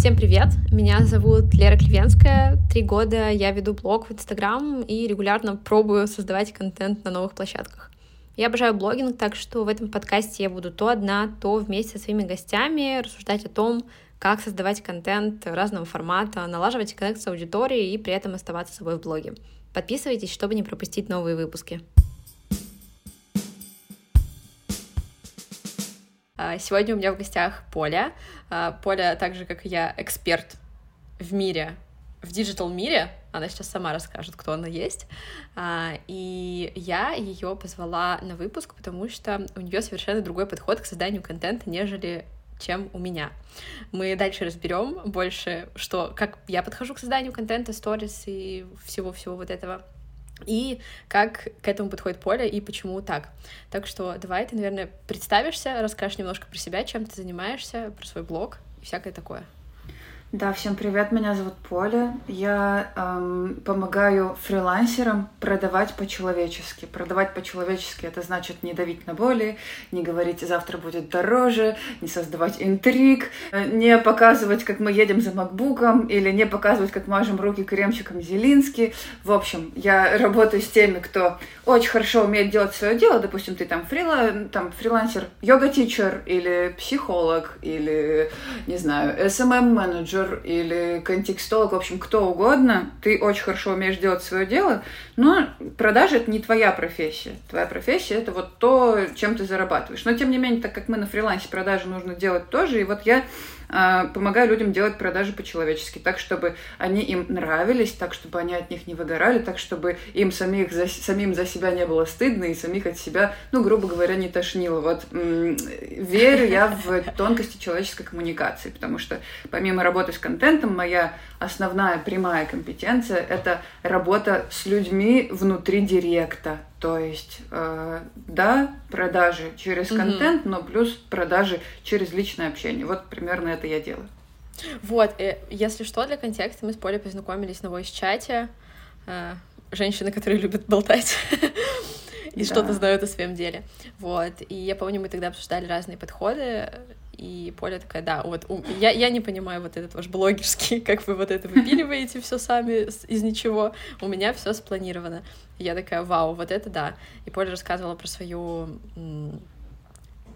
Всем привет! Меня зовут Лера Клевенская. Три года я веду блог в Инстаграм и регулярно пробую создавать контент на новых площадках. Я обожаю блогинг, так что в этом подкасте я буду то одна, то вместе со своими гостями рассуждать о том, как создавать контент разного формата, налаживать коннект с аудиторией и при этом оставаться собой в блоге. Подписывайтесь, чтобы не пропустить новые выпуски. Сегодня у меня в гостях Поля. А, Поля, так же, как и я, эксперт в мире, в digital мире. Она сейчас сама расскажет, кто она есть. А, и я ее позвала на выпуск, потому что у нее совершенно другой подход к созданию контента, нежели чем у меня. Мы дальше разберем больше, что, как я подхожу к созданию контента, сторис и всего-всего вот этого и как к этому подходит Поля и почему так. Так что давай ты, наверное, представишься, расскажешь немножко про себя, чем ты занимаешься, про свой блог и всякое такое. Да, всем привет, меня зовут Поля. Я эм, помогаю фрилансерам продавать по-человечески. Продавать по-человечески это значит не давить на боли, не говорить завтра будет дороже, не создавать интриг, э, не показывать, как мы едем за макбуком или не показывать, как мажем руки кремчиком Зелинский. В общем, я работаю с теми, кто очень хорошо умеет делать свое дело. Допустим, ты там, фрила, там фрилансер, йога-тичер или психолог или, не знаю, SMM-менеджер менеджер или контекстолог, в общем, кто угодно, ты очень хорошо умеешь делать свое дело, но продажа это не твоя профессия. Твоя профессия это вот то, чем ты зарабатываешь. Но тем не менее, так как мы на фрилансе продажи нужно делать тоже, и вот я помогаю людям делать продажи по-человечески, так, чтобы они им нравились, так, чтобы они от них не выгорали, так, чтобы им самих за, самим за себя не было стыдно и самих от себя, ну, грубо говоря, не тошнило. Вот верю я в тонкости человеческой коммуникации, потому что помимо работы с контентом, моя основная прямая компетенция — это работа с людьми внутри директа, то есть, э, да, продажи через контент, но плюс продажи через личное общение. Вот примерно это я делаю. Вот, э, если что, для контекста, мы с Полей познакомились на voice-чате. Э, женщины, которые любят болтать и что-то знают о своем деле. Вот, и я помню, мы тогда обсуждали разные подходы, и Поля такая, да, вот я, я не понимаю вот этот ваш блогерский, как вы вот это выпиливаете все сами из ничего, у меня все спланировано. Я такая, вау, вот это да. И Поля рассказывала про свою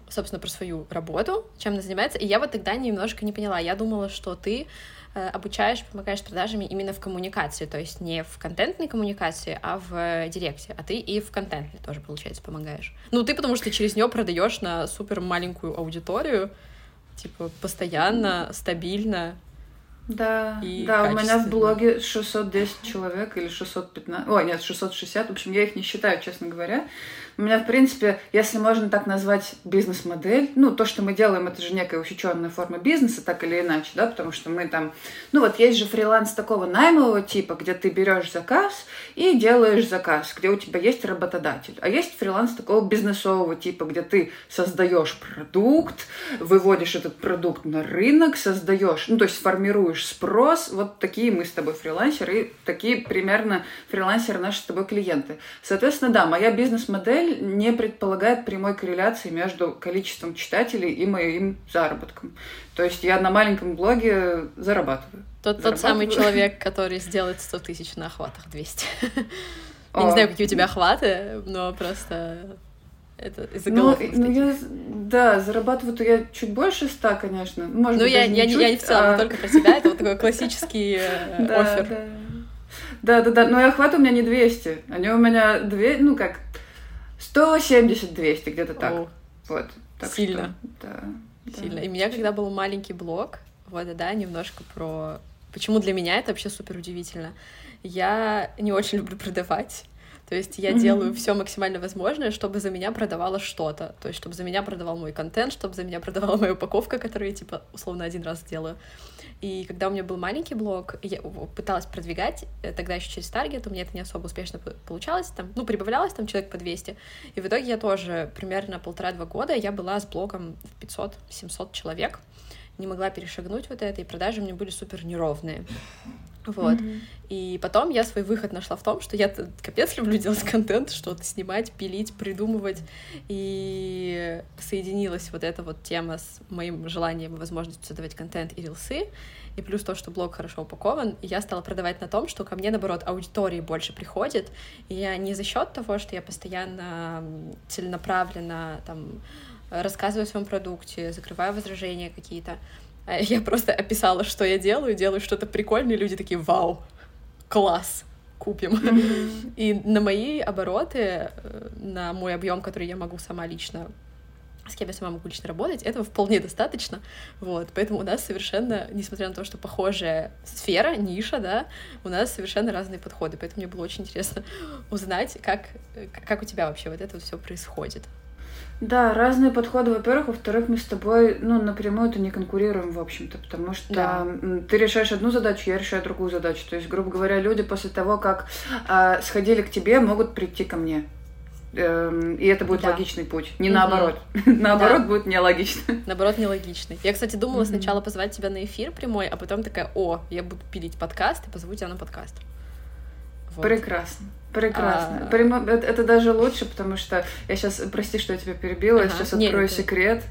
собственно, про свою работу, чем она занимается. И я вот тогда немножко не поняла. Я думала, что ты э, обучаешь, помогаешь продажами именно в коммуникации, то есть не в контентной коммуникации, а в директе. А ты и в контентной тоже, получается, помогаешь. Ну, ты потому что через нее продаешь на супер маленькую аудиторию, типа постоянно, стабильно. Да, и да, у меня в блоге 610 человек или 615, ой, нет, 660, в общем, я их не считаю, честно говоря. У меня, в принципе, если можно так назвать бизнес-модель, ну, то, что мы делаем, это же некая учащенная форма бизнеса, так или иначе, да, потому что мы там, ну, вот есть же фриланс такого наймового типа, где ты берешь заказ и делаешь заказ, где у тебя есть работодатель. А есть фриланс такого бизнесового типа, где ты создаешь продукт, выводишь этот продукт на рынок, создаешь, ну, то есть формируешь спрос. Вот такие мы с тобой фрилансеры, и такие примерно фрилансеры наши с тобой клиенты. Соответственно, да, моя бизнес-модель модель не предполагает прямой корреляции между количеством читателей и моим заработком. То есть я на маленьком блоге зарабатываю. Тот, тот самый человек, который сделает 100 тысяч на охватах 200. Я не знаю, какие у тебя охваты, но просто это из-за ну, ну, я, да, зарабатываю я чуть больше ста, конечно. Может ну, я, я, не, я не в целом, а... только про тебя. Это вот такой классический э, офер. Да, да, да. Но и охват у меня не 200. Они у меня две, ну как, 170-200, где-то так. О, вот. Так сильно. Что, да, сильно. Да. И у меня, когда был маленький блог, вот, да, немножко про... Почему для меня это вообще супер удивительно. Я не очень люблю продавать. То есть я mm-hmm. делаю все максимально возможное, чтобы за меня продавало что-то. То есть, чтобы за меня продавал мой контент, чтобы за меня продавала моя упаковка, которую я, типа, условно один раз делаю. И когда у меня был маленький блог, я пыталась продвигать, э, тогда еще через таргет, у меня это не особо успешно получалось, там, ну, прибавлялось там человек по 200, и в итоге я тоже примерно полтора-два года я была с блогом в 500-700 человек, не могла перешагнуть вот это, и продажи у меня были супер неровные. Вот. Mm-hmm. И потом я свой выход нашла в том, что я капец люблю делать контент, что-то снимать, пилить, придумывать. И соединилась вот эта вот тема с моим желанием и возможностью создавать контент и рилсы. И плюс то, что блог хорошо упакован, и я стала продавать на том, что ко мне, наоборот, аудитории больше приходит. И я не за счет того, что я постоянно целенаправленно там рассказываю о своем продукте, закрываю возражения какие-то. А я просто описала, что я делаю, делаю что-то прикольное, и люди такие, вау, класс, купим. Mm-hmm. И на мои обороты, э, на мой объем, который я могу сама лично с кем я сама могу лично работать, этого вполне достаточно, вот, поэтому у нас совершенно, несмотря на то, что похожая сфера, ниша, да, у нас совершенно разные подходы, поэтому мне было очень интересно узнать, как, как у тебя вообще вот это вот все происходит. Да, разные подходы, во-первых. Во-вторых, мы с тобой, ну, напрямую-то не конкурируем, в общем-то, потому что да. ты решаешь одну задачу, я решаю другую задачу. То есть, грубо говоря, люди после того, как э, сходили к тебе, могут прийти ко мне. Эм, и это будет да. логичный путь. Не угу. наоборот. наоборот да. будет нелогично. Наоборот, нелогичный. Я, кстати, думала угу. сначала позвать тебя на эфир прямой, а потом такая, о, я буду пилить подкаст и позову тебя на подкаст. Вот. Прекрасно. Прекрасно. А... Это, это даже лучше, потому что я сейчас, прости, что я тебя перебила, ага. я сейчас открою Нет, секрет.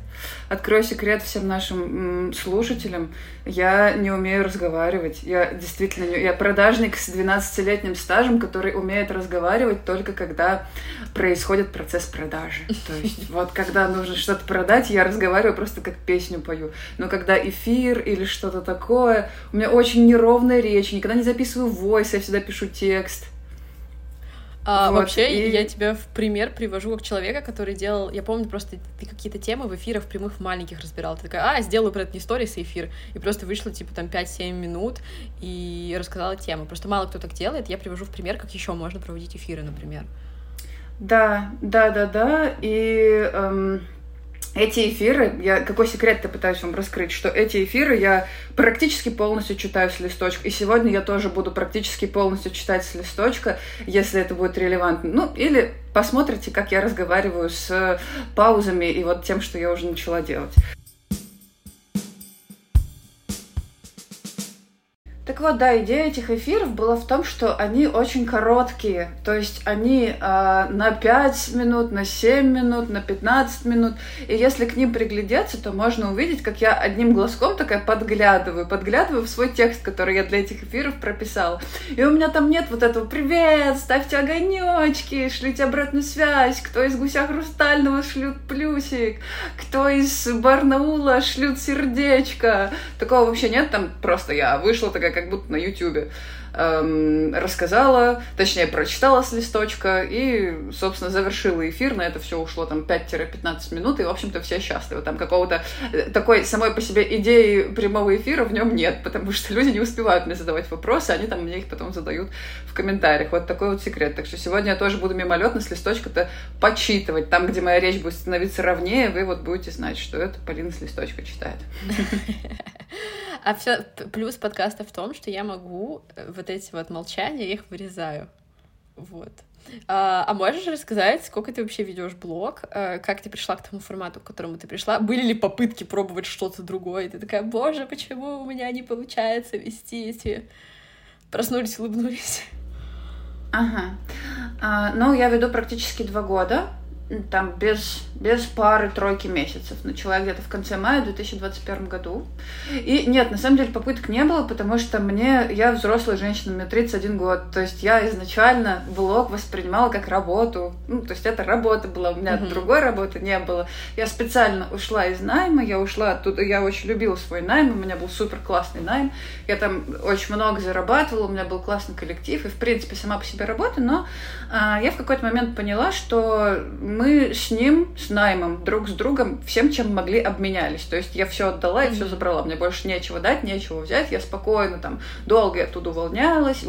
Открою секрет всем нашим слушателям. Я не умею разговаривать. Я действительно не... Я продажник с 12-летним стажем, который умеет разговаривать только когда происходит процесс продажи. То есть вот когда нужно что-то продать, я разговариваю просто как песню пою. Но когда эфир или что-то такое, у меня очень неровная речь, никогда не записываю войс, я всегда пишу текст. А, вот, вообще, и... я тебя в пример привожу как человека, который делал... Я помню, просто ты какие-то темы в эфирах прямых маленьких разбирал. Ты такая, а, сделаю про это не сторис, а эфир. И просто вышло, типа, там, 5-7 минут и рассказала тему. Просто мало кто так делает. Я привожу в пример, как еще можно проводить эфиры, например. Да, да, да, да. И... Эм эти эфиры, я какой секрет-то пытаюсь вам раскрыть, что эти эфиры я практически полностью читаю с листочка. И сегодня я тоже буду практически полностью читать с листочка, если это будет релевантно. Ну, или посмотрите, как я разговариваю с паузами и вот тем, что я уже начала делать. Так вот, да, идея этих эфиров была в том, что они очень короткие. То есть они э, на 5 минут, на 7 минут, на 15 минут. И если к ним приглядеться, то можно увидеть, как я одним глазком такая подглядываю, подглядываю в свой текст, который я для этих эфиров прописала. И у меня там нет вот этого «Привет, ставьте огонечки, шлите обратную связь, кто из гуся хрустального шлют плюсик, кто из Барнаула шлют сердечко». Такого вообще нет, там просто я вышла такая как будто на Ютубе эм, рассказала, точнее, прочитала с листочка и, собственно, завершила эфир. На это все ушло там 5-15 минут, и, в общем-то, все счастливы. Там какого-то э, такой самой по себе идеи прямого эфира в нем нет, потому что люди не успевают мне задавать вопросы, они там мне их потом задают в комментариях. Вот такой вот секрет. Так что сегодня я тоже буду мимолетно с листочка-то почитывать. Там, где моя речь будет становиться ровнее, вы вот будете знать, что это Полина с листочка читает. А все плюс подкаста в том, что я могу э, вот эти вот молчания, я их вырезаю. Вот. А, а можешь рассказать, сколько ты вообще ведешь блог? А, как ты пришла к тому формату, к которому ты пришла? Были ли попытки пробовать что-то другое? И ты такая, боже, почему у меня не получается вести эти... Проснулись, улыбнулись. Ага. А, ну, я веду практически два года там без, без пары тройки месяцев. Начала где-то в конце мая 2021 году. И нет, на самом деле попыток не было, потому что мне, я взрослая женщина, мне 31 год. То есть я изначально блог воспринимала как работу. Ну, то есть это работа была, у меня mm-hmm. другой работы не было. Я специально ушла из найма, я ушла оттуда, я очень любила свой найм, у меня был супер классный найм. Я там очень много зарабатывала, у меня был классный коллектив, и в принципе сама по себе работа, но а, я в какой-то момент поняла, что мы с ним, с наймом, друг с другом всем, чем могли, обменялись. То есть я все отдала и все забрала. Мне больше нечего дать, нечего взять. Я спокойно там долго оттуда увольнялась,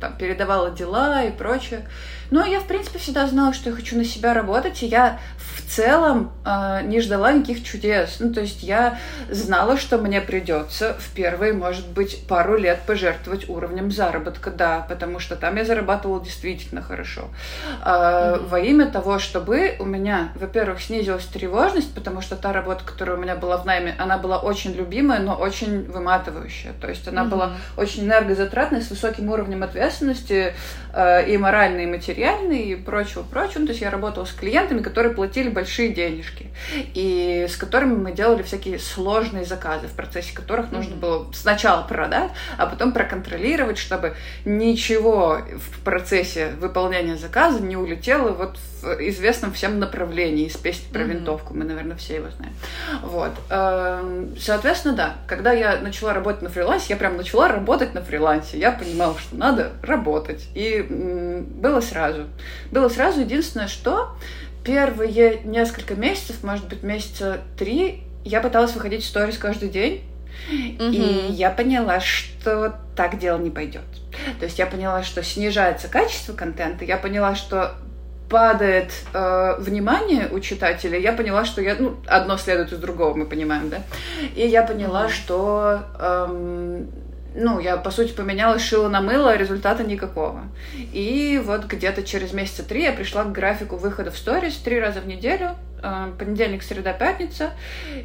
там, передавала дела и прочее. Но я, в принципе, всегда знала, что я хочу на себя работать, и я в целом э, не ждала никаких чудес. Ну, то есть я знала, что мне придется в первые, может быть, пару лет пожертвовать уровнем заработка, да, потому что там я зарабатывала действительно хорошо. Э, mm-hmm. Во имя того, чтобы у меня, во-первых, снизилась тревожность, потому что та работа, которая у меня была в найме, она была очень любимая, но очень выматывающая. То есть она mm-hmm. была очень энергозатратной, с высоким уровнем ответственности э, и моральной, и материальной, и прочего-прочего. Ну, то есть я работала с клиентами, которые платили большие денежки, и с которыми мы делали всякие сложные заказы, в процессе которых нужно mm-hmm. было сначала продать, а потом проконтролировать, чтобы ничего в процессе выполнения заказа не улетело вот в известном всем направлении, из песни про mm-hmm. винтовку, мы, наверное, все его знаем. Вот. Эм, соответственно, да, когда я начала работать на фрилансе, я прям начала работать на фрилансе. Я понимала, что надо работать. И было сразу. Было сразу. Единственное, что первые несколько месяцев, может быть, месяца три, я пыталась выходить в сторис каждый день. Mm-hmm. И я поняла, что так дело не пойдет. То есть я поняла, что снижается качество контента, я поняла, что падает э, внимание у читателя, я поняла, что я, ну, одно следует из другого, мы понимаем, да, и я поняла, mm-hmm. что эм, ну, я, по сути, поменяла шило на мыло, результата никакого. И вот где-то через месяца три я пришла к графику выхода в сторис три раза в неделю, э, понедельник, среда, пятница.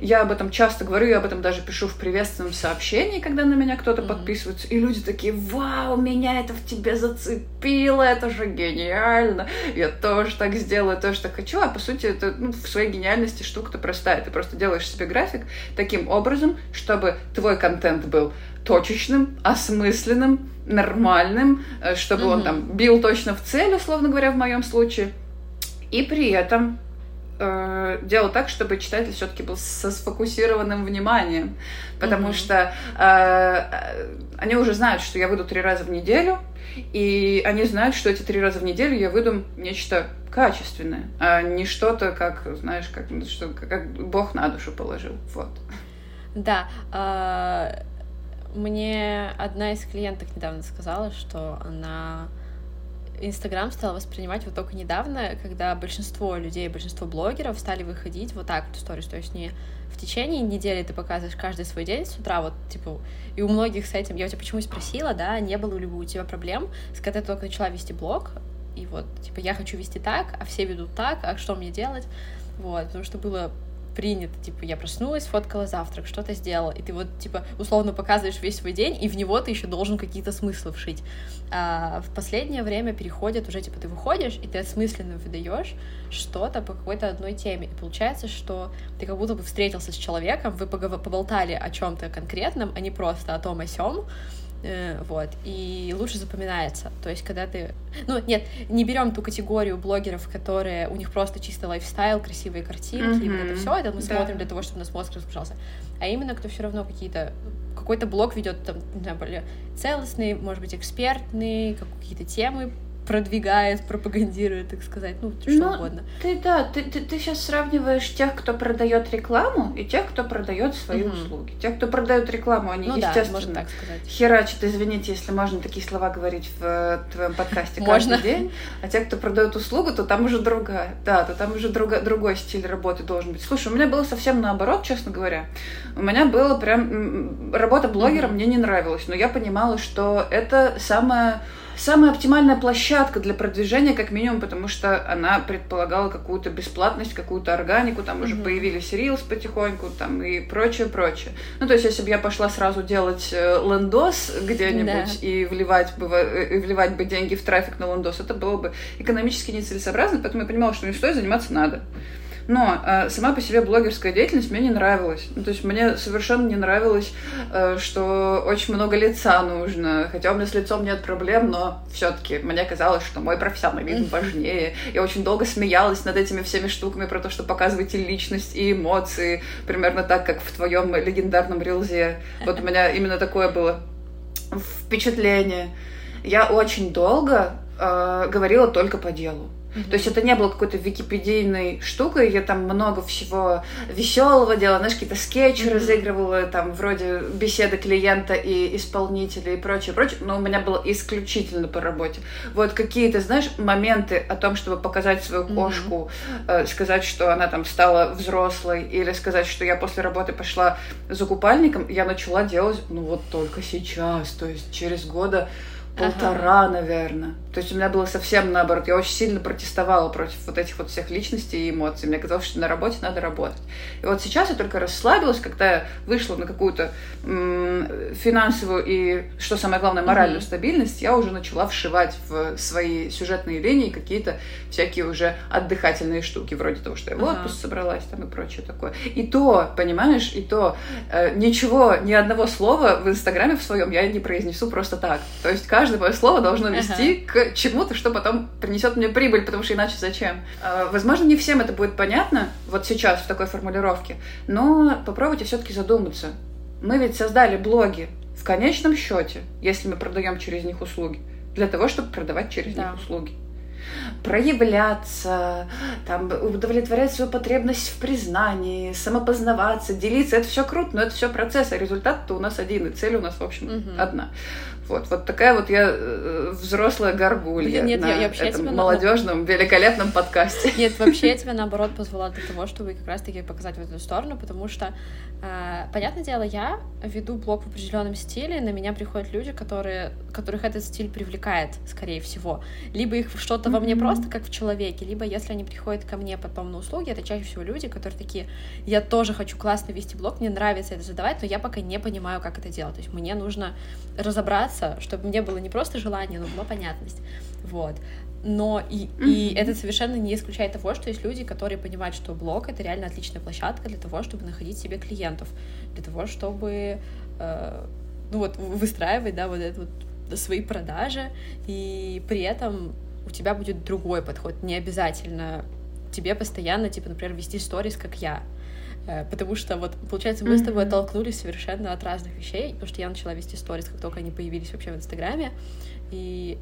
Я об этом часто говорю, я об этом даже пишу в приветственном сообщении, когда на меня кто-то mm-hmm. подписывается. И люди такие, вау, меня это в тебе зацепило, это же гениально. Я тоже так сделаю, тоже так хочу. А по сути, это ну, в своей гениальности штука-то простая. Ты просто делаешь себе график таким образом, чтобы твой контент был точечным, осмысленным, нормальным, э, чтобы mm-hmm. он там бил точно в цель, условно говоря, в моем случае, и при этом э, делал так, чтобы читатель все-таки был со сфокусированным вниманием, потому mm-hmm. что э, они уже знают, что я выйду три раза в неделю, и они знают, что эти три раза в неделю я выйду нечто качественное, а не что-то, как, знаешь, как, что, как Бог на душу положил. Вот. Да. Э мне одна из клиенток недавно сказала, что она Инстаграм стала воспринимать вот только недавно, когда большинство людей, большинство блогеров стали выходить вот так вот в сторис, то есть не в течение недели ты показываешь каждый свой день с утра, вот, типа, и у многих с этим, я у тебя почему спросила, да, не было ли у тебя проблем, с когда ты только начала вести блог, и вот, типа, я хочу вести так, а все ведут так, а что мне делать, вот, потому что было принято, типа, я проснулась, фоткала завтрак, что-то сделала, и ты вот, типа, условно показываешь весь свой день, и в него ты еще должен какие-то смыслы вшить. А в последнее время переходит уже, типа, ты выходишь, и ты осмысленно выдаешь что-то по какой-то одной теме, и получается, что ты как будто бы встретился с человеком, вы поболтали о чем-то конкретном, а не просто о том о сём, вот, и лучше запоминается. То есть, когда ты... Ну, нет, не берем ту категорию блогеров, которые... У них просто чисто лайфстайл, красивые картинки, mm-hmm. и вот это все, это мы да. смотрим для того, чтобы у нас мозг разгружался. А именно, кто все равно какие-то... Какой-то блог ведет, там, не знаю, более целостный, может быть, экспертный, какие-то темы продвигает, пропагандирует, так сказать, ну, что ну, угодно. Ты, да, ты, ты, ты сейчас сравниваешь тех, кто продает рекламу, и тех, кто продает свои угу. услуги. Тех, кто продает рекламу, они, ну, естественно, да, можно так сказать. херачат, извините, если можно такие слова говорить в э, твоем подкасте каждый день, а те, кто продает услугу, то там уже другая, да, то там уже друга, другой стиль работы должен быть. Слушай, у меня было совсем наоборот, честно говоря. У меня было прям... Работа блогера угу. мне не нравилась, но я понимала, что это самое самая оптимальная площадка для продвижения, как минимум, потому что она предполагала какую-то бесплатность, какую-то органику, там уже mm-hmm. появились Reels потихоньку, там и прочее, прочее. Ну, то есть, если бы я пошла сразу делать э, лендос где-нибудь да. и вливать бы, и вливать бы деньги в трафик на лендос, это было бы экономически нецелесообразно, поэтому я понимала, что не стоит заниматься надо. Но э, сама по себе блогерская деятельность мне не нравилась. Ну, то есть мне совершенно не нравилось, э, что очень много лица нужно. Хотя у меня с лицом нет проблем, но все-таки мне казалось, что мой профессионализм важнее. Я очень долго смеялась над этими всеми штуками про то, что показывааете личность и эмоции, примерно так, как в твоем легендарном рилзе. Вот у меня именно такое было впечатление. Я очень долго э, говорила только по делу. Mm-hmm. То есть это не было какой-то википедийной штукой, я там много всего веселого делала, знаешь, какие-то скетчи mm-hmm. разыгрывала, там вроде беседы клиента и исполнителя и прочее, прочее, но у меня было исключительно по работе. Вот какие-то, знаешь, моменты о том, чтобы показать свою кошку, mm-hmm. э, сказать, что она там стала взрослой, или сказать, что я после работы пошла за купальником, я начала делать, ну вот только сейчас, то есть через года полтора, ага. наверное. То есть у меня было совсем наоборот. Я очень сильно протестовала против вот этих вот всех личностей и эмоций. Мне казалось, что на работе надо работать. И вот сейчас я только расслабилась, когда я вышла на какую-то м- финансовую и, что самое главное, моральную mm-hmm. стабильность, я уже начала вшивать в свои сюжетные линии какие-то всякие уже отдыхательные штуки, вроде того, что я в отпуск собралась там и прочее такое. И то, понимаешь, и то э, ничего, ни одного слова в Инстаграме в своем я не произнесу просто так. То есть каждое мое слово должно вести ага. к чему-то, что потом принесет мне прибыль, потому что иначе зачем? А, возможно, не всем это будет понятно вот сейчас в такой формулировке, но попробуйте все-таки задуматься. Мы ведь создали блоги в конечном счете, если мы продаем через них услуги, для того, чтобы продавать через да. них услуги проявляться, там, удовлетворять свою потребность в признании, самопознаваться, делиться. Это все круто, но это все процесс, а результат-то у нас один, и цель у нас, в общем, угу. одна. Вот, вот такая вот я э, взрослая горгулья Нет, на я, я этом тебя молодежном, на... великолепном подкасте. Нет, вообще я тебя наоборот позвала для того, чтобы как раз-таки показать в эту сторону, потому что, э, понятное дело, я веду блог в определенном стиле, на меня приходят люди, которые, которых этот стиль привлекает, скорее всего. Либо их что-то mm-hmm. во мне просто как в человеке, либо если они приходят ко мне потом на услуги, это чаще всего люди, которые такие, я тоже хочу классно вести блог, мне нравится это задавать, но я пока не понимаю, как это делать. То есть мне нужно разобраться разобраться, чтобы мне было не просто желание, но была понятность. Вот. Но и, и это совершенно не исключает того, что есть люди, которые понимают, что блог это реально отличная площадка для того, чтобы находить себе клиентов, для того, чтобы э, ну вот выстраивать, да, вот это вот свои продажи, и при этом у тебя будет другой подход, не обязательно тебе постоянно, типа, например, вести сторис, как я. Э, потому что вот, получается, мы mm-hmm. с тобой оттолкнулись совершенно от разных вещей, потому что я начала вести сторис, как только они появились вообще в Инстаграме, и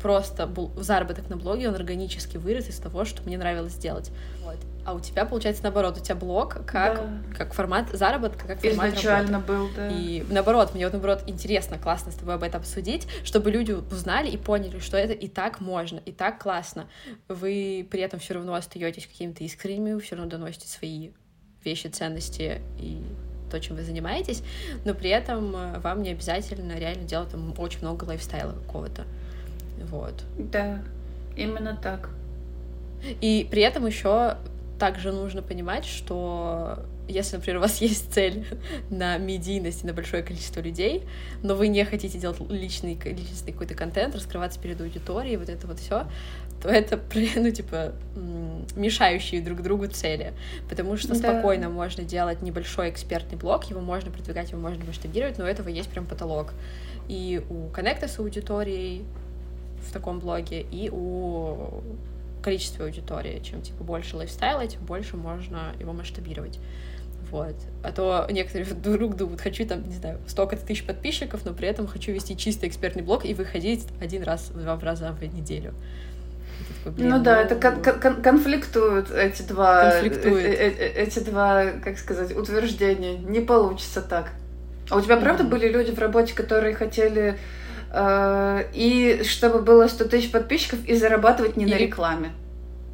просто был заработок на блоге, он органически вырос из того, что мне нравилось делать. Вот. А у тебя, получается, наоборот, у тебя блог как, да. как формат заработка, как формат Изначально работы. был, да. И наоборот, мне вот наоборот интересно, классно с тобой об этом обсудить, чтобы люди узнали и поняли, что это и так можно, и так классно. Вы при этом все равно остаетесь какими-то искренними, вы все равно доносите свои вещи, ценности и то, чем вы занимаетесь, но при этом э, вам не обязательно реально делать там очень много лайфстайла какого-то. Вот. Да, именно так. И при этом еще также нужно понимать, что если, например, у вас есть цель на медийность и на большое количество людей, но вы не хотите делать личный, личный какой-то контент, раскрываться перед аудиторией, вот это вот все, то это, ну, типа, мешающие друг другу цели. Потому что да. спокойно можно делать небольшой экспертный блог, его можно продвигать, его можно масштабировать, но у этого есть прям потолок. И у коннекта с аудиторией в таком блоге, и у количества аудитории. Чем, типа, больше лайфстайла, тем больше можно его масштабировать. Вот. А то некоторые вдруг думают, хочу там, не знаю, столько-то тысяч подписчиков, но при этом хочу вести чистый экспертный блог и выходить один раз, два раза в неделю. Такой, блин, ну да, ну... это кон- кон- конфликтуют эти два, конфликтуют. Э- э- э- эти два, как сказать, утверждения. Не получится так. А у тебя правда mm-hmm. были люди в работе, которые хотели э- и чтобы было 100 тысяч подписчиков и зарабатывать не и на рекламе?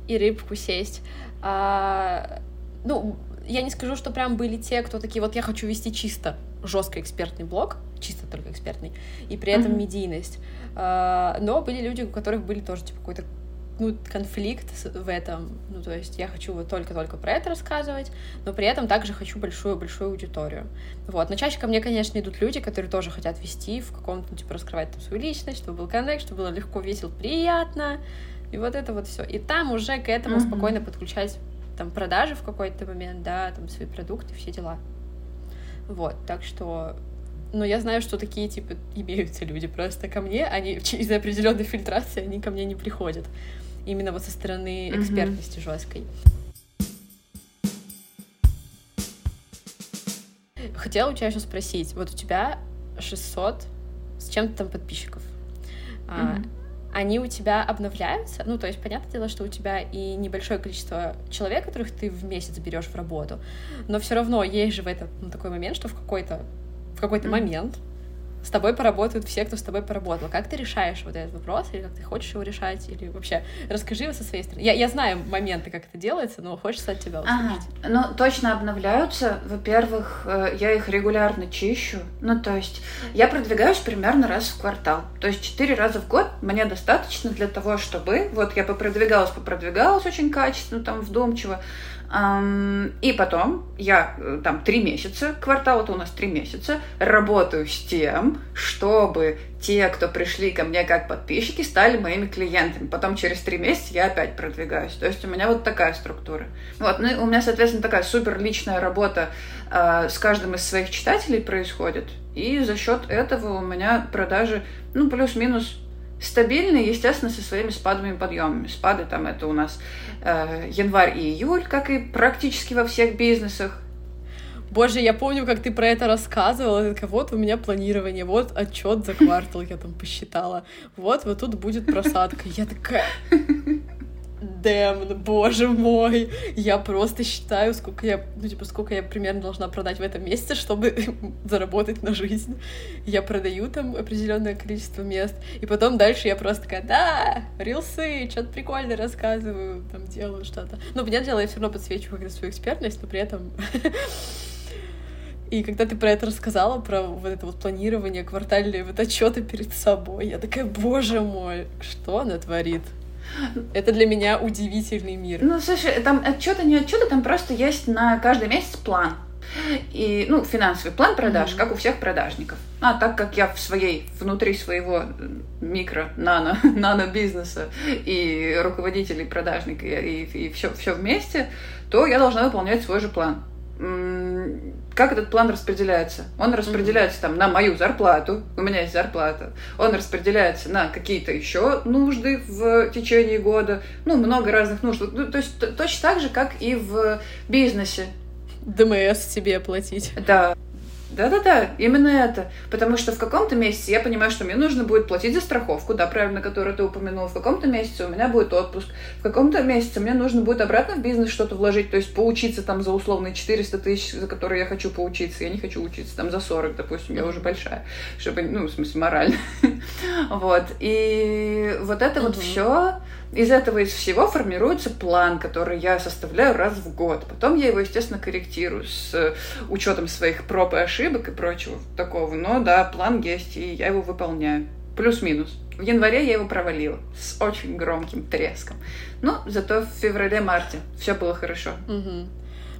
И рыбку сесть. А, ну, я не скажу, что прям были те, кто такие, вот я хочу вести чисто жестко экспертный блог, чисто только экспертный, и при этом mm-hmm. медийность. А, но были люди, у которых были тоже типа какой-то ну, конфликт в этом. Ну, то есть я хочу вот только-только про это рассказывать, но при этом также хочу большую-большую аудиторию. Вот. Но чаще ко мне, конечно, идут люди, которые тоже хотят вести в каком-то, ну, типа, раскрывать там свою личность, чтобы был коннект, чтобы было легко, весело, приятно. И вот это вот все. И там уже к этому mm-hmm. спокойно подключать там продажи в какой-то момент, да, там свои продукты, все дела. Вот, так что но я знаю, что такие, типа, имеются люди просто ко мне, они из определенной фильтрации, они ко мне не приходят. Именно вот со стороны экспертности mm-hmm. жесткой. Хотела у тебя еще спросить, вот у тебя 600 с чем-то там подписчиков. Mm-hmm. А, они у тебя обновляются? Ну, то есть, понятное дело, что у тебя и небольшое количество человек, которых ты в месяц берешь в работу, но все равно есть же в этом ну, такой момент, что в какой-то в какой-то mm-hmm. момент с тобой поработают все, кто с тобой поработал. Как ты решаешь вот этот вопрос, или как ты хочешь его решать, или вообще расскажи со своей стороны. Я, я знаю моменты, как это делается, но хочется от тебя услышать. Ага. Ну, точно обновляются. Во-первых, э, я их регулярно чищу. Ну, то есть я продвигаюсь примерно раз в квартал. То есть четыре раза в год мне достаточно для того, чтобы... Вот я попродвигалась, попродвигалась очень качественно, там, вдумчиво, и потом я э, там три месяца, квартал это у нас три месяца, работаю с тем, чтобы те, кто пришли ко мне как подписчики, стали моими клиентами. Потом через три месяца я опять продвигаюсь. То есть у меня вот такая структура. Вот, ну и у меня, соответственно, такая супер личная работа э, с каждым из своих читателей происходит. И за счет этого у меня продажи, ну, плюс-минус стабильные, естественно, со своими спадами и подъемами. Спады там это у нас э, январь и июль, как и практически во всех бизнесах. Боже, я помню, как ты про это рассказывала. Такая, вот у меня планирование, вот отчет за квартал я там посчитала. Вот, вот тут будет просадка. Я такая, Дэмон, боже мой, я просто считаю, сколько я, ну, типа, сколько я примерно должна продать в этом месяце, чтобы заработать на жизнь. Я продаю там определенное количество мест, и потом дальше я просто такая, да, рилсы, что-то прикольное рассказываю, там, делаю что-то. Ну, понятное дело, я все равно подсвечиваю когда свою экспертность, но при этом И когда ты про это рассказала, про вот это вот планирование, квартальные вот отчеты перед собой, я такая, боже мой, что она творит? Это для меня удивительный мир. Ну, слушай, там отчеты не отчеты, там просто есть на каждый месяц план. И, ну, финансовый план продаж, mm-hmm. как у всех продажников. А так как я в своей, внутри своего микро, нано, нано бизнеса и руководителей продажника и, и, и все, все вместе, то я должна выполнять свой же план как этот план распределяется? Он распределяется там на мою зарплату, у меня есть зарплата. Он распределяется на какие-то еще нужды в течение года. Ну, много разных нужд. Ну, то есть точно так же, как и в бизнесе. ДМС себе платить. Да. Да-да-да, именно это. Потому что в каком-то месяце я понимаю, что мне нужно будет платить за страховку, да, правильно, которую ты упомянул. В каком-то месяце у меня будет отпуск. В каком-то месяце мне нужно будет обратно в бизнес что-то вложить, то есть поучиться там за условные 400 тысяч, за которые я хочу поучиться. Я не хочу учиться там за 40, допустим, я уже большая, чтобы, ну, в смысле, морально. Вот. И вот это вот все из этого, из всего формируется план, который я составляю раз в год. Потом я его, естественно, корректирую с учетом своих проб и ошибок и прочего такого. Но да, план есть, и я его выполняю. Плюс-минус. В январе я его провалила с очень громким треском. Но зато в феврале-марте все было хорошо. Угу.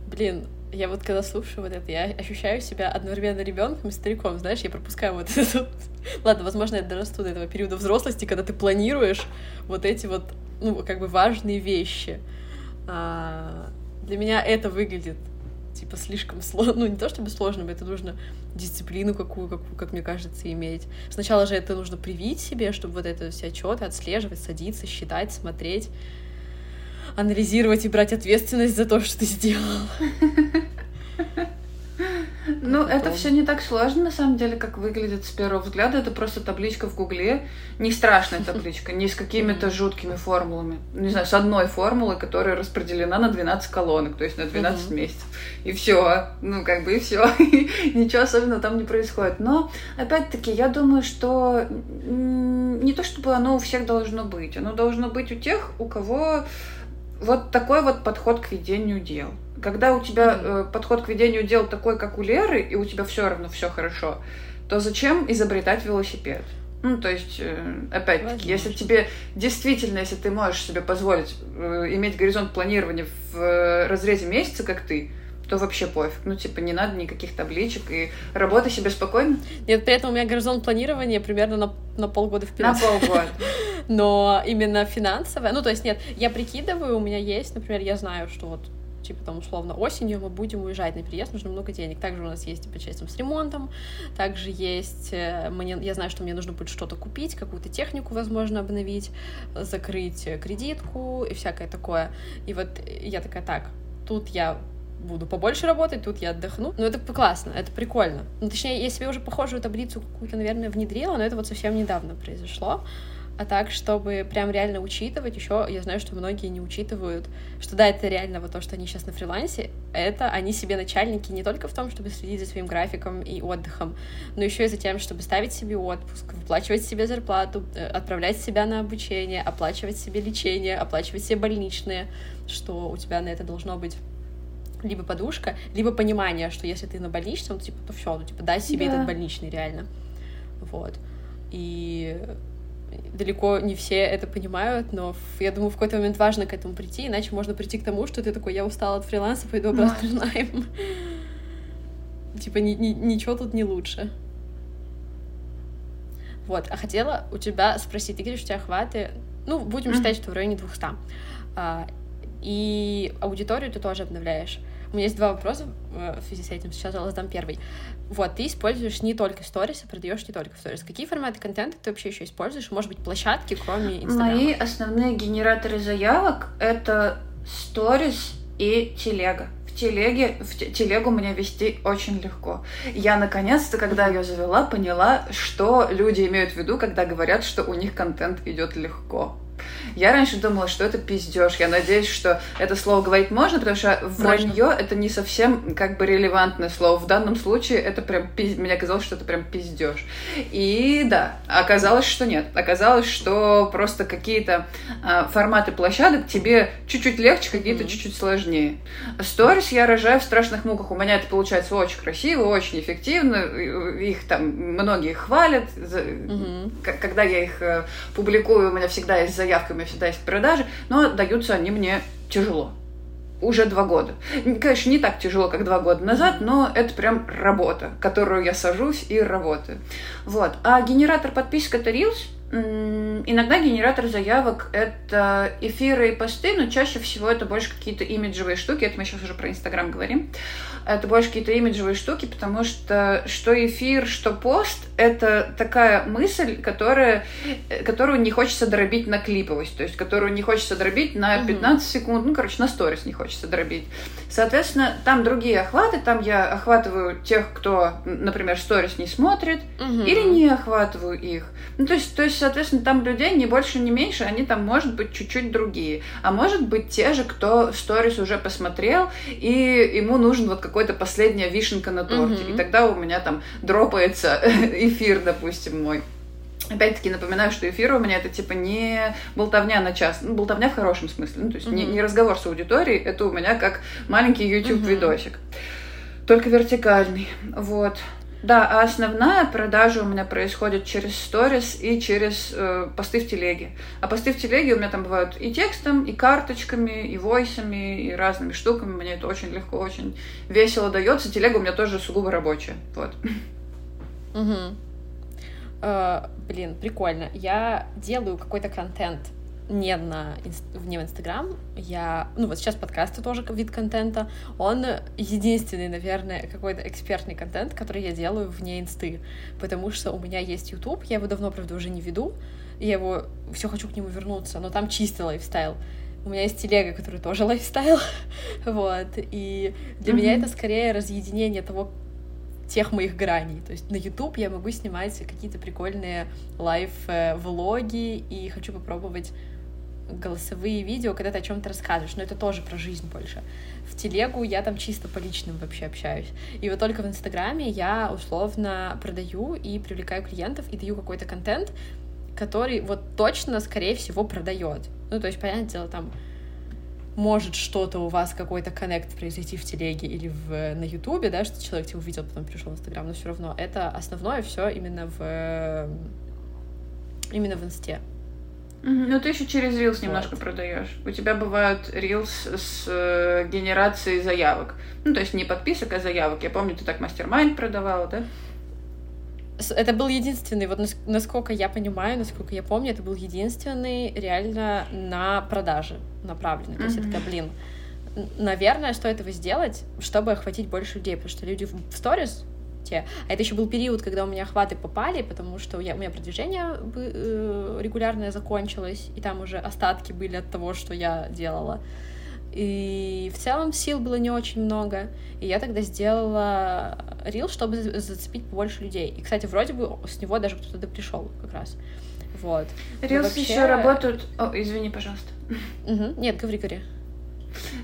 Блин, я вот когда слушаю вот это, я ощущаю себя одновременно ребенком и стариком, знаешь, я пропускаю вот это. Ладно, возможно, я дорасту до этого периода взрослости, когда ты планируешь вот эти вот ну, как бы важные вещи. А, для меня это выглядит типа слишком сложно, ну не то чтобы сложно, это нужно дисциплину какую, какую, как мне кажется, иметь. Сначала же это нужно привить себе, чтобы вот это все отчеты отслеживать, садиться, считать, смотреть, анализировать и брать ответственность за то, что ты сделал. Ну, это все не так сложно, на самом деле, как выглядит с первого взгляда. Это просто табличка в Гугле. Не страшная табличка, не с какими-то жуткими формулами. Не знаю, с одной формулой, которая распределена на 12 колонок, то есть на 12 месяцев. И все. Ну, как бы и все. Ничего особенного там не происходит. Но, опять-таки, я думаю, что не то чтобы оно у всех должно быть. Оно должно быть у тех, у кого вот такой вот подход к ведению дел. Когда у тебя э, подход к ведению дел такой, как у Леры, и у тебя все равно все хорошо, то зачем изобретать велосипед? Ну, то есть, э, опять-таки, если тебе действительно, если ты можешь себе позволить э, иметь горизонт планирования в э, разрезе месяца, как ты, то вообще пофиг. Ну, типа, не надо никаких табличек и работай себе спокойно. Нет, при этом у меня горизонт планирования примерно на, на полгода вперед. На полгода. Но именно финансовое, ну, то есть, нет, я прикидываю, у меня есть, например, я знаю, что вот типа там условно осенью мы будем уезжать на переезд, нужно много денег. Также у нас есть типа часть там, с ремонтом, также есть, э, мне, я знаю, что мне нужно будет что-то купить, какую-то технику, возможно, обновить, закрыть кредитку и всякое такое. И вот я такая, так, тут я буду побольше работать, тут я отдохну. Ну, это классно, это прикольно. Ну, точнее, я себе уже похожую таблицу какую-то, наверное, внедрила, но это вот совсем недавно произошло. а так, чтобы прям реально учитывать, еще я знаю, что многие не учитывают, что да, это реально вот то, что они сейчас на фрилансе, это они себе начальники не только в том, чтобы следить за своим графиком и отдыхом, но еще и за тем, чтобы ставить себе отпуск, выплачивать себе зарплату, э, отправлять себя на обучение, оплачивать себе лечение, оплачивать себе больничные, что у тебя на это должно быть либо подушка, либо понимание, что если ты на больничном, то, типа, то все, ну, типа, дай себе да. этот больничный реально. Вот. И далеко не все это понимают, но я думаю, в какой-то момент важно к этому прийти, иначе можно прийти к тому, что ты такой, я устал от фриланса, пойду обратно в найм. Типа ни, ни, ничего тут не лучше. Вот, а хотела у тебя спросить, ты говоришь, у тебя охваты, ну, будем mm-hmm. считать, что в районе 200. А, и аудиторию ты тоже обновляешь. У меня есть два вопроса э, в связи с этим. Сейчас я задам первый. Вот, ты используешь не только сторис, а продаешь не только сторис. Какие форматы контента ты вообще еще используешь? Может быть, площадки, кроме Инстаграма? Мои основные генераторы заявок — это сторис и телега. В телеге, в телегу мне вести очень легко. Я наконец-то, когда ее завела, поняла, что люди имеют в виду, когда говорят, что у них контент идет легко. Я раньше думала, что это пиздеж. Я надеюсь, что это слово говорить можно, потому что вранье это не совсем как бы релевантное слово. В данном случае это прям пиз... мне казалось, что это прям пиздеж. И да, оказалось, что нет. Оказалось, что просто какие-то э, форматы площадок тебе чуть-чуть легче, какие-то mm-hmm. чуть-чуть сложнее. Сторис я рожаю в страшных муках. У меня это получается очень красиво, очень эффективно. Их там многие хвалят. Mm-hmm. Когда я их э, публикую, у меня всегда есть заявка меня всегда есть продажи, но даются они мне тяжело. Уже два года. Конечно, не так тяжело, как два года назад, но это прям работа, которую я сажусь и работаю. Вот. А генератор подписок — это Reels — Иногда генератор заявок — это эфиры и посты, но чаще всего это больше какие-то имиджевые штуки. Это мы сейчас уже про Инстаграм говорим. Это больше какие-то имиджевые штуки, потому что что эфир, что пост — это такая мысль, которая, которую не хочется дробить на клиповость, то есть которую не хочется дробить на 15 секунд, ну, короче, на сторис не хочется дробить. Соответственно, там другие охваты, там я охватываю тех, кто, например, сторис не смотрит, угу. или не охватываю их. Ну, то есть, то есть соответственно, там людей не больше, не меньше, они там, может быть, чуть-чуть другие. А может быть, те же, кто сторис уже посмотрел, и ему нужен вот какой-то последняя вишенка на торте. Mm-hmm. И тогда у меня там дропается эфир, допустим, мой. Опять-таки напоминаю, что эфир у меня это типа не болтовня на час, ну, болтовня в хорошем смысле, ну, то есть mm-hmm. не, не разговор с аудиторией, это у меня как маленький YouTube-видосик, mm-hmm. только вертикальный, вот. Да, а основная продажа у меня происходит через сторис и через э, посты в телеге. А посты в телеге у меня там бывают и текстом, и карточками, и войсами, и разными штуками. Мне это очень легко, очень весело дается. Телега у меня тоже сугубо рабочая. Вот. Угу. Э, блин, прикольно. Я делаю какой-то контент не на вне в Инстаграм. Я, ну вот сейчас подкасты тоже вид контента. Он единственный, наверное, какой-то экспертный контент, который я делаю вне инсты, потому что у меня есть YouTube, я его давно, правда, уже не веду, я его все хочу к нему вернуться, но там чистый lifestyle. У меня есть телега, которая тоже lifestyle, вот, и для mm-hmm. меня это скорее разъединение того, тех моих граней. То есть на YouTube я могу снимать какие-то прикольные лайф-влоги э, и хочу попробовать голосовые видео, когда ты о чем-то рассказываешь, но это тоже про жизнь больше. В телегу я там чисто по личным вообще общаюсь. И вот только в Инстаграме я условно продаю и привлекаю клиентов и даю какой-то контент, который вот точно, скорее всего, продает. Ну, то есть, понятное дело, там может что-то у вас, какой-то коннект произойти в телеге или в, на Ютубе, да, что человек тебя увидел, потом пришел в Инстаграм, но все равно это основное все именно в именно в Инсте. Ну, ты еще через Reels вот. немножко продаешь. У тебя бывают Reels с э, генерацией заявок. Ну, то есть не подписок, а заявок. Я помню, ты так мастер-майнд продавала, да? Это был единственный, вот насколько я понимаю, насколько я помню, это был единственный реально на продажи направленный. То есть mm-hmm. я такая, блин, наверное, стоит его сделать, чтобы охватить больше людей, потому что люди в сторис те. А это еще был период, когда у меня охваты попали, потому что я, у меня продвижение э, регулярное закончилось, и там уже остатки были от того, что я делала. И в целом сил было не очень много. И я тогда сделала рил, чтобы зацепить побольше людей. И, кстати, вроде бы с него даже кто-то пришел как раз. Вот. Рилсы вообще... еще работают... О, извини, пожалуйста. Угу. Нет, говори, говори.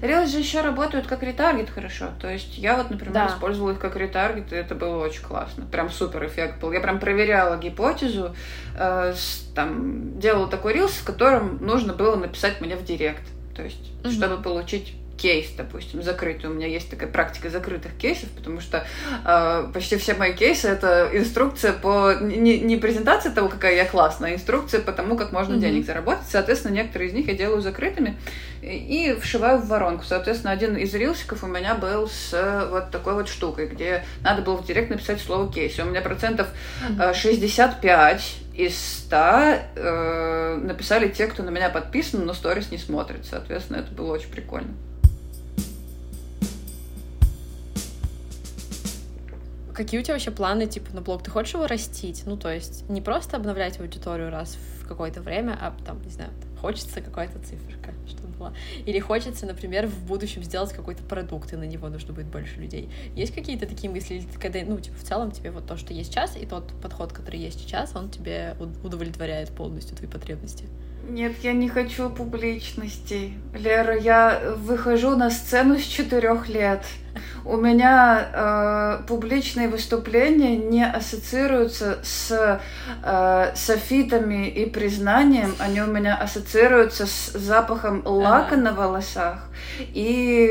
Рилс же еще работают как ретаргет хорошо. То есть я вот, например, да. использовала их как ретаргет, и это было очень классно. Прям супер эффект был. Я прям проверяла гипотезу, э, с, там, делала такой рилс, в котором нужно было написать мне в директ. То есть, угу. чтобы получить кейс, допустим, закрытый. У меня есть такая практика закрытых кейсов, потому что э, почти все мои кейсы это инструкция по не, не презентация того, какая я классная, а инструкция по тому, как можно mm-hmm. денег заработать. Соответственно, некоторые из них я делаю закрытыми и вшиваю в воронку. Соответственно, один из рилсиков у меня был с вот такой вот штукой, где надо было в директ написать слово кейс. И у меня процентов mm-hmm. 65 из 100 э, написали те, кто на меня подписан, но сторис не смотрит. Соответственно, это было очень прикольно. Какие у тебя вообще планы, типа, на блог? Ты хочешь его растить? Ну, то есть, не просто обновлять аудиторию раз в какое-то время, а там, не знаю, хочется какая-то циферка, что была. Или хочется, например, в будущем сделать какой-то продукт, и на него нужно будет больше людей. Есть какие-то такие мысли, когда, ну, типа, в целом тебе вот то, что есть сейчас, и тот подход, который есть сейчас, он тебе удовлетворяет полностью твои потребности? Нет, я не хочу публичности. Лера, я выхожу на сцену с четырех лет. У меня э, публичные выступления не ассоциируются с э, софитами и признанием. Они у меня ассоциируются с запахом лака ага. на волосах и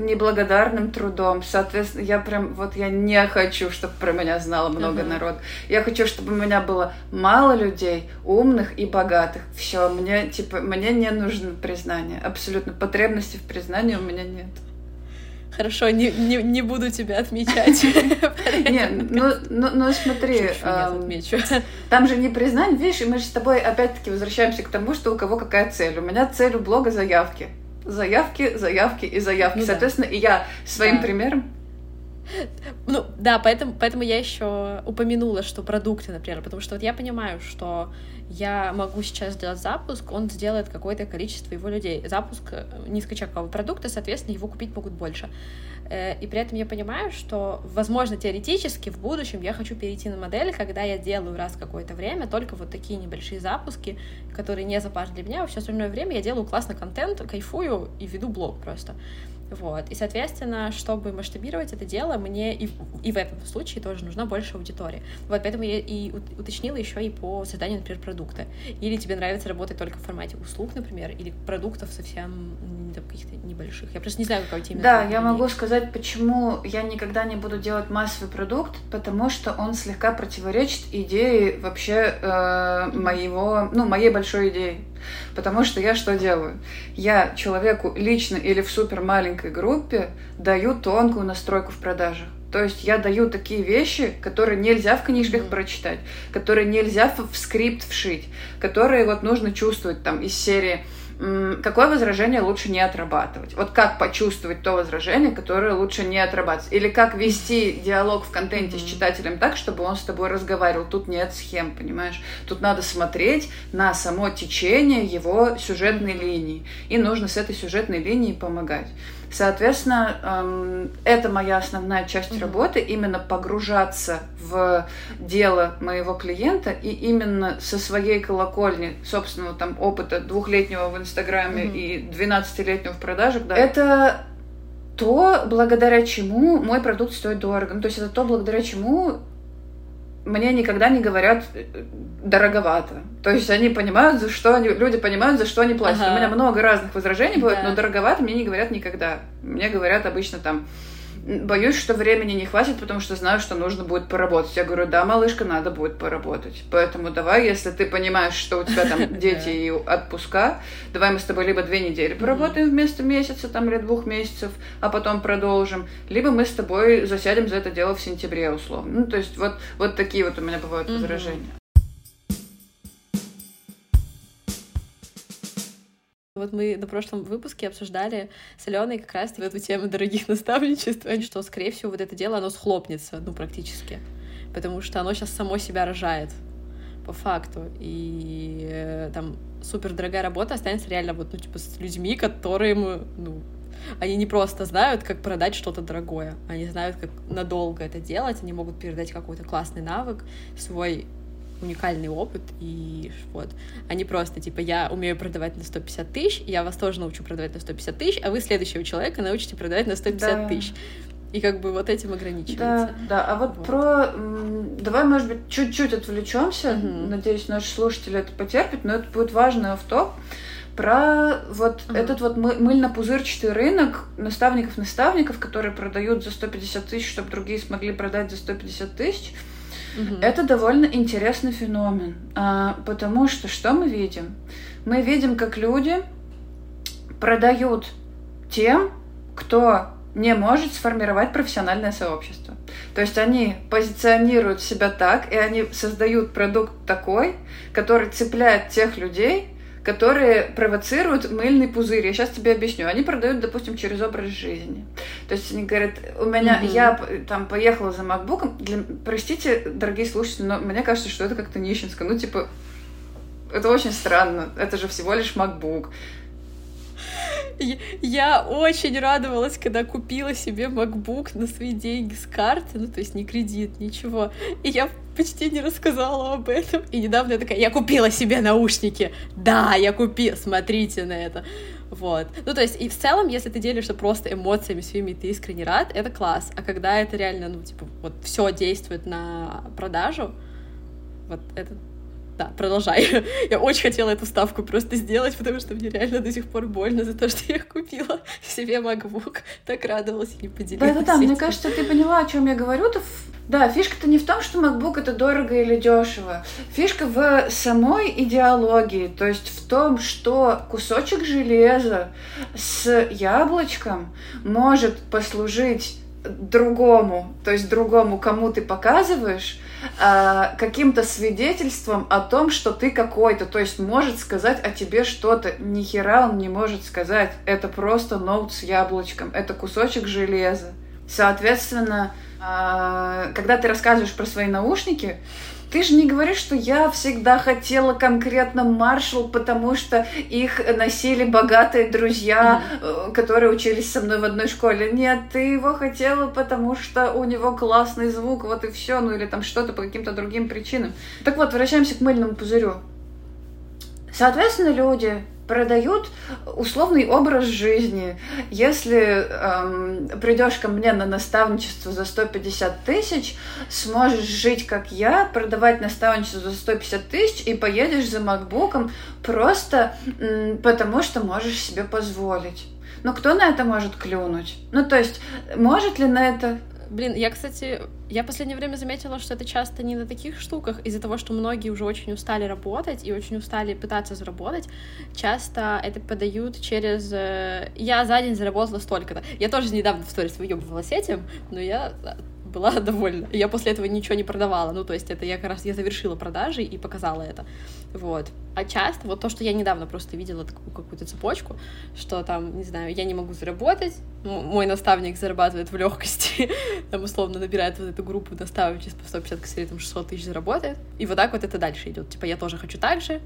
неблагодарным трудом. Соответственно, я прям вот я не хочу, чтобы про меня знало много ага. народ. Я хочу, чтобы у меня было мало людей, умных и богатых. Все, мне типа мне не нужно признание. Абсолютно потребности в признании у меня нет. Хорошо, не, не, не буду тебя отмечать. Нет, ну, ну, ну смотри, там же не признание, видишь, и мы же с тобой опять-таки возвращаемся к тому, что у кого какая цель. У меня цель у блога заявки. Заявки, заявки и заявки. Ну Соответственно, и я своим примером ну, да, поэтому, поэтому я еще упомянула, что продукты, например, потому что вот я понимаю, что я могу сейчас сделать запуск, он сделает какое-то количество его людей. Запуск э, низкочекового продукта, соответственно, его купить могут больше. Э, и при этом я понимаю, что, возможно, теоретически в будущем я хочу перейти на модель, когда я делаю раз какое-то время только вот такие небольшие запуски, которые не запар для меня, а все остальное время я делаю классный контент, кайфую и веду блог просто. Вот. И, соответственно, чтобы масштабировать это дело, мне и, и в этом случае тоже нужна больше аудитории. Вот, поэтому я и уточнила еще и по созданию, например, продукта. Или тебе нравится работать только в формате услуг, например, или продуктов совсем каких-то небольших. Я просто не знаю, какой тебе Да, я могу сказать, почему я никогда не буду делать массовый продукт, потому что он слегка противоречит идее вообще э, моего, ну, моей большой идеи. Потому что я что делаю? Я человеку лично или в супер маленькой группе даю тонкую настройку в продажах. То есть я даю такие вещи, которые нельзя в книжках mm-hmm. прочитать, которые нельзя в скрипт вшить, которые вот нужно чувствовать там из серии какое возражение лучше не отрабатывать. Вот как почувствовать то возражение, которое лучше не отрабатывать. Или как вести диалог в контенте mm-hmm. с читателем так, чтобы он с тобой разговаривал. Тут нет схем, понимаешь? Тут надо смотреть на само течение его сюжетной линии. И нужно с этой сюжетной линией помогать. Соответственно, эм, это моя основная часть работы, именно погружаться в дело моего клиента и именно со своей колокольни, собственного там опыта двухлетнего в Инстаграме и 12-летнего в продажах, да, это то, благодаря чему мой продукт стоит дорого. Ну, то есть это то, благодаря чему мне никогда не говорят э, дороговато. То есть они понимают, за что они, люди понимают, за что они платят. Ага. У меня много разных возражений бывает, да. но дороговато мне не говорят никогда. Мне говорят обычно там боюсь, что времени не хватит, потому что знаю, что нужно будет поработать. Я говорю, да, малышка, надо будет поработать. Поэтому давай, если ты понимаешь, что у тебя там дети и отпуска, давай мы с тобой либо две недели поработаем вместо месяца там или двух месяцев, а потом продолжим, либо мы с тобой засядем за это дело в сентябре условно. Ну, то есть вот, вот такие вот у меня бывают возражения. Вот мы на прошлом выпуске обсуждали с Аленой как раз эту тему дорогих наставничеств, что, скорее всего, вот это дело, оно схлопнется, ну, практически. Потому что оно сейчас само себя рожает, по факту. И э, там супер дорогая работа останется реально вот, ну, типа, с людьми, которым, ну, они не просто знают, как продать что-то дорогое, они знают, как надолго это делать, они могут передать какой-то классный навык, свой уникальный опыт, и вот, они просто, типа, я умею продавать на 150 тысяч, я вас тоже научу продавать на 150 тысяч, а вы следующего человека научите продавать на 150 да. тысяч. И как бы вот этим ограничивается. Да, да. А вот, вот. про... Давай, может быть, чуть-чуть отвлечемся. Угу. Надеюсь, наши слушатели это потерпят, но это будет важный автоп про вот угу. этот вот мыльно-пузырчатый рынок наставников-наставников, которые продают за 150 тысяч, чтобы другие смогли продать за 150 тысяч. Это довольно интересный феномен, а, потому что что мы видим? Мы видим, как люди продают тем, кто не может сформировать профессиональное сообщество. То есть они позиционируют себя так, и они создают продукт такой, который цепляет тех людей, которые провоцируют мыльный пузырь. Я сейчас тебе объясню. Они продают, допустим, через образ жизни. То есть они говорят, у меня, mm-hmm. я там поехала за макбуком. Для, простите, дорогие слушатели, но мне кажется, что это как-то нищенско. Ну, типа, это очень странно. Это же всего лишь MacBook. Я очень радовалась, когда купила себе MacBook на свои деньги с карты, ну, то есть не кредит, ничего. И я почти не рассказала об этом. И недавно я такая, я купила себе наушники. Да, я купила, смотрите на это. Вот. Ну, то есть, и в целом, если ты делишься просто эмоциями своими, ты искренне рад, это класс. А когда это реально, ну, типа, вот все действует на продажу, вот это да, продолжай. Я очень хотела эту ставку просто сделать, потому что мне реально до сих пор больно за то, что я купила себе MacBook. Так радовалась и не поделилась. Да-да-да, мне кажется, ты поняла, о чем я говорю. Да, фишка-то не в том, что MacBook это дорого или дешево. Фишка в самой идеологии, то есть в том, что кусочек железа с яблочком может послужить другому, то есть другому, кому ты показываешь, э, каким-то свидетельством о том, что ты какой-то, то есть может сказать о тебе что-то. Ни хера он не может сказать. Это просто ноут с яблочком, это кусочек железа. Соответственно, э, когда ты рассказываешь про свои наушники, ты же не говоришь, что я всегда хотела конкретно Маршал, потому что их носили богатые друзья, mm-hmm. которые учились со мной в одной школе. Нет, ты его хотела, потому что у него классный звук, вот и все, ну или там что-то по каким-то другим причинам. Так вот, возвращаемся к мыльному пузырю. Соответственно, люди продают условный образ жизни. Если эм, придешь ко мне на наставничество за 150 тысяч, сможешь жить как я, продавать наставничество за 150 тысяч и поедешь за макбуком просто м, потому, что можешь себе позволить. Но кто на это может клюнуть? Ну, то есть, может ли на это Блин, я, кстати, я в последнее время заметила, что это часто не на таких штуках, из-за того, что многие уже очень устали работать и очень устали пытаться заработать, часто это подают через... Э, я за день заработала столько-то. Я тоже недавно в сторис выебывалась этим, но я была довольна. Я после этого ничего не продавала. Ну, то есть это я как раз я завершила продажи и показала это. Вот. А часто, вот то, что я недавно просто видела такую какую-то цепочку, что там, не знаю, я не могу заработать, мой наставник зарабатывает в легкости, там условно набирает вот эту группу наставничеств по 150 косарей, там 600 тысяч заработает, и вот так вот это дальше идет. Типа я тоже хочу так же,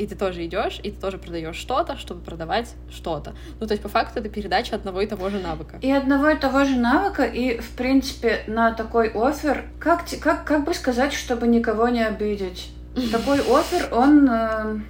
и ты тоже идешь, и ты тоже продаешь что-то, чтобы продавать что-то. Ну, то есть, по факту, это передача одного и того же навыка. И одного и того же навыка, и, в принципе, на такой офер, как, как, как бы сказать, чтобы никого не обидеть? Такой офер, он э,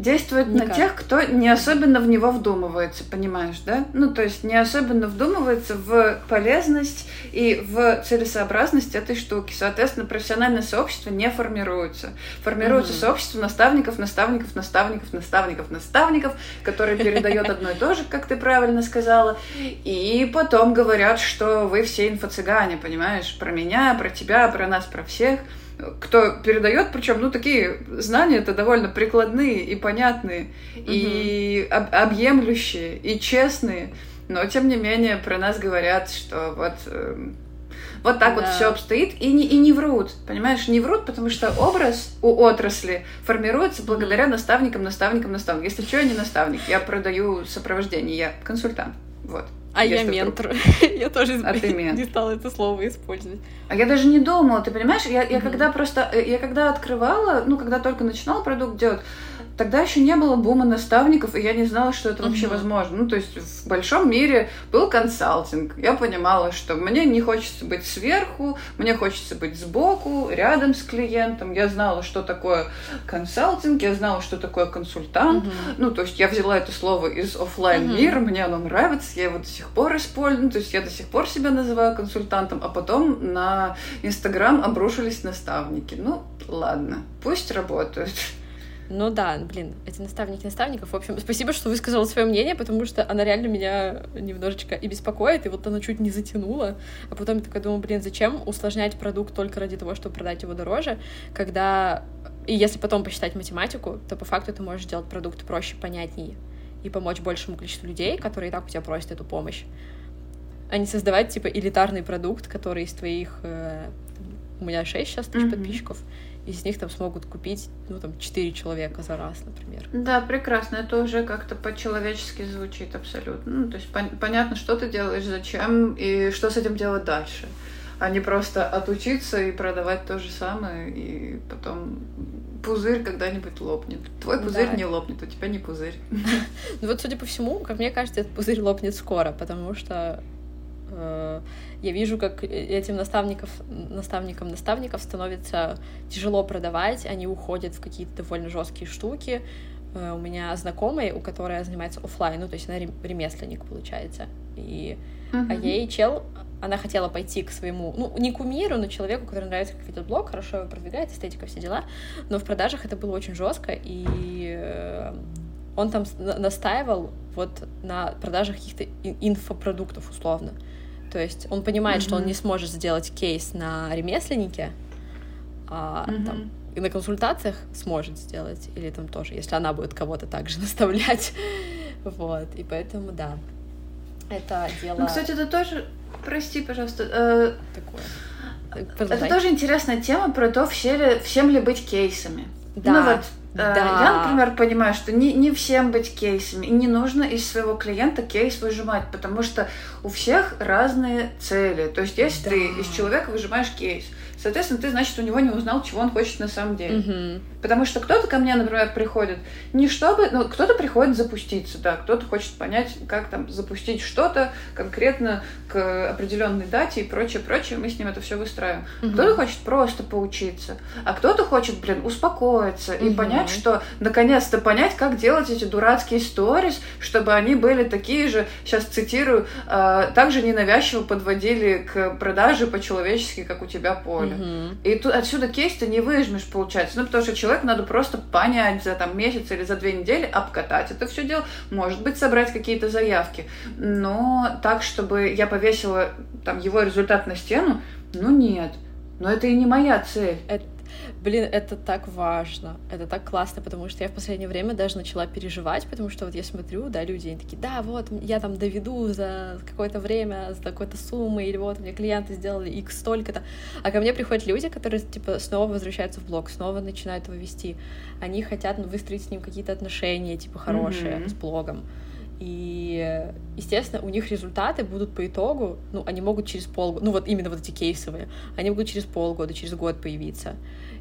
действует Никак. на тех, кто не особенно в него вдумывается, понимаешь, да? Ну, то есть не особенно вдумывается в полезность и в целесообразность этой штуки. Соответственно, профессиональное сообщество не формируется. Формируется mm-hmm. сообщество наставников, наставников, наставников, наставников, наставников, которое передает одно и то же, как ты правильно сказала, и потом говорят, что вы все инфо-цыгане, понимаешь, про меня, про тебя, про нас, про всех – кто передает, причем, ну, такие знания это довольно прикладные и понятные, угу. и об объемлющие, и честные, но тем не менее про нас говорят, что вот э, вот так да. вот все обстоит, и не, и не врут, понимаешь, не врут, потому что образ у отрасли формируется благодаря наставникам, наставникам, наставникам. Если что, я не наставник, я продаю сопровождение, я консультант, вот. А я ментор. я тоже а ты не стала это слово использовать. А я даже не думала, ты понимаешь? Я, я когда просто, э, я когда открывала, ну, когда только начинала продукт делать, тогда еще не было бума наставников, и я не знала, что это вообще угу. возможно. Ну, то есть в большом мире был консалтинг. Я понимала, что мне не хочется быть сверху, мне хочется быть сбоку, рядом с клиентом. Я знала, что такое консалтинг, я знала, что такое консультант. Угу. Ну, то есть я взяла это слово из офлайн мира, угу. мне оно нравится, я его до сих пор использую. Ну, то есть я до сих пор себя называю консультантом, а потом на Инстаграм обрушились наставники. Ну, ладно, пусть работают. Ну да, блин, эти наставники наставников. В общем, спасибо, что высказала свое мнение, потому что она реально меня немножечко и беспокоит, и вот она чуть не затянула. А потом я такая думаю, блин, зачем усложнять продукт только ради того, чтобы продать его дороже, когда... И если потом посчитать математику, то по факту ты можешь сделать продукт проще, понятнее и помочь большему количеству людей, которые и так у тебя просят эту помощь, а не создавать, типа, элитарный продукт, который из твоих... Э, у меня 6 сейчас тысяч mm-hmm. подписчиков, из них там смогут купить, ну, там, 4 человека за раз, например. Да, прекрасно. Это уже как-то по-человечески звучит абсолютно. Ну, то есть пон- понятно, что ты делаешь, зачем и что с этим делать дальше. А не просто отучиться и продавать то же самое, и потом пузырь когда-нибудь лопнет. Твой пузырь да. не лопнет, у тебя не пузырь. Ну вот, судя по всему, как мне кажется, этот пузырь лопнет скоро, потому что э, я вижу, как этим наставников, наставникам наставников становится тяжело продавать, они уходят в какие-то довольно жесткие штуки. Э, у меня знакомая, у которой занимается офлайн, ну то есть она ремесленник получается, и uh-huh. а ей чел она хотела пойти к своему, ну, не кумиру, но человеку, который нравится, как ведет блог, хорошо его продвигает, эстетика, все дела, но в продажах это было очень жестко, и э, он там настаивал вот на продажах каких-то инфопродуктов, условно. То есть он понимает, mm-hmm. что он не сможет сделать кейс на ремесленнике, а mm-hmm. там и на консультациях сможет сделать, или там тоже, если она будет кого-то также наставлять. вот, и поэтому, да, это дело... Ну, кстати, это тоже, прости, пожалуйста, э... такое. Это тоже интересная тема про то, все ли, всем ли быть кейсами. Да. Ну вот, Э, да. Я, например, понимаю, что не, не всем быть кейсами, и не нужно из своего клиента кейс выжимать, потому что у всех разные цели. То есть, если да. ты из человека выжимаешь кейс, Соответственно, ты, значит, у него не узнал, чего он хочет на самом деле. Угу. Потому что кто-то ко мне, например, приходит не чтобы... Ну, кто-то приходит запуститься, да, кто-то хочет понять, как там запустить что-то конкретно к определенной дате и прочее, прочее. Мы с ним это все выстраиваем. Угу. Кто-то хочет просто поучиться, а кто-то хочет, блин, успокоиться угу. и понять, что наконец-то понять, как делать эти дурацкие сторис, чтобы они были такие же, сейчас цитирую, э, также ненавязчиво подводили к продаже по-человечески, как у тебя поле. Угу. И тут отсюда кейс ты не выжмешь, получается. Ну, потому что человеку надо просто понять за там месяц или за две недели, обкатать это все дело, может быть, собрать какие-то заявки. Но так, чтобы я повесила там его результат на стену, ну нет. Но это и не моя цель. Это, Блин, это так важно, это так классно, потому что я в последнее время даже начала переживать, потому что вот я смотрю, да, люди, они такие, да, вот, я там доведу за какое-то время, за какой-то суммы, или вот, мне клиенты сделали x столько-то, а ко мне приходят люди, которые, типа, снова возвращаются в блог, снова начинают его вести, они хотят ну, выстроить с ним какие-то отношения, типа, хорошие mm-hmm. с блогом, и, естественно, у них результаты будут по итогу, ну, они могут через полгода, ну, вот именно вот эти кейсовые, они могут через полгода, через год появиться.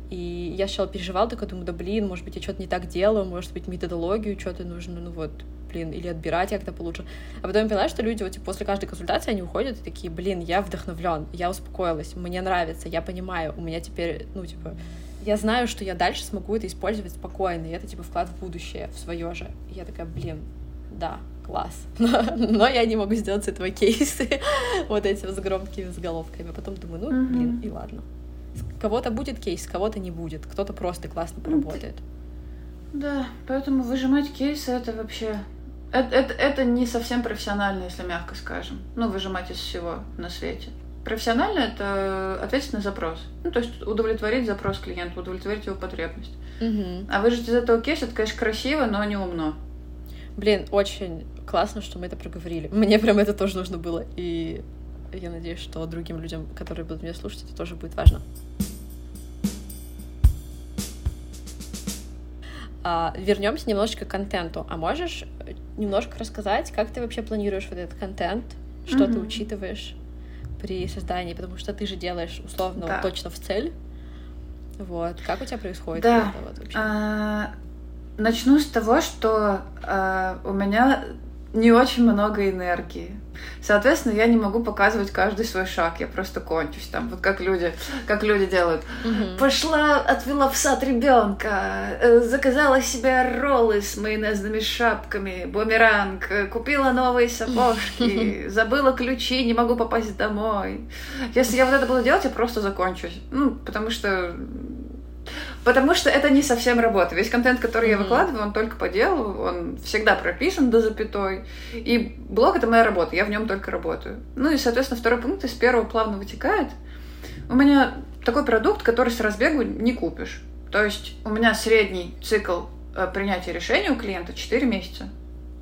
И я сначала переживала, такая думаю, да блин, может быть, я что-то не так делаю, может быть, методологию что-то нужно, ну вот, блин, или отбирать как-то получше. А потом я поняла, что люди вот типа, после каждой консультации они уходят и такие, блин, я вдохновлен, я успокоилась, мне нравится, я понимаю, у меня теперь, ну, типа, я знаю, что я дальше смогу это использовать спокойно, и это, типа, вклад в будущее, в свое же. И я такая, блин, да, класс. Но, но я не могу сделать с этого кейсы вот эти с громкими заголовками. А потом думаю, ну, блин, и ладно кого-то будет кейс, кого-то не будет, кто-то просто классно ну, поработает. Да, поэтому выжимать кейсы это вообще... Это, это, это не совсем профессионально, если мягко скажем. Ну, выжимать из всего на свете. Профессионально это ответить на запрос. Ну, то есть удовлетворить запрос клиента, удовлетворить его потребность. Угу. А выжить из этого кейса, это, конечно, красиво, но не умно. Блин, очень классно, что мы это проговорили. Мне прям это тоже нужно было. И я надеюсь, что другим людям, которые будут меня слушать, это тоже будет важно. А, вернемся немножечко к контенту. А можешь немножко рассказать, как ты вообще планируешь вот этот контент, что mm-hmm. ты учитываешь при создании, потому что ты же делаешь условно да. точно в цель. Вот. Как у тебя происходит да. это вот вообще? А, начну с того, что э, у меня не очень много энергии. Соответственно, я не могу показывать каждый свой шаг, я просто кончусь там, вот как люди, как люди делают. Мгм. Пошла, отвела в сад ребенка, э, заказала себе роллы с майонезными шапками, бумеранг, э, купила новые сапожки, забыла ключи, не могу попасть домой. Если я вот это буду делать, я просто закончусь. Ну, потому что Потому что это не совсем работа. Весь контент, который я Мгм. выкладываю, он только по делу, он всегда прописан до запятой. И блог — это моя работа, я в нем только работаю. Ну и, соответственно, второй пункт из первого плавно вытекает. У меня такой продукт, который с разбегу не купишь. То есть у меня средний цикл э, принятия решения у клиента 4 месяца.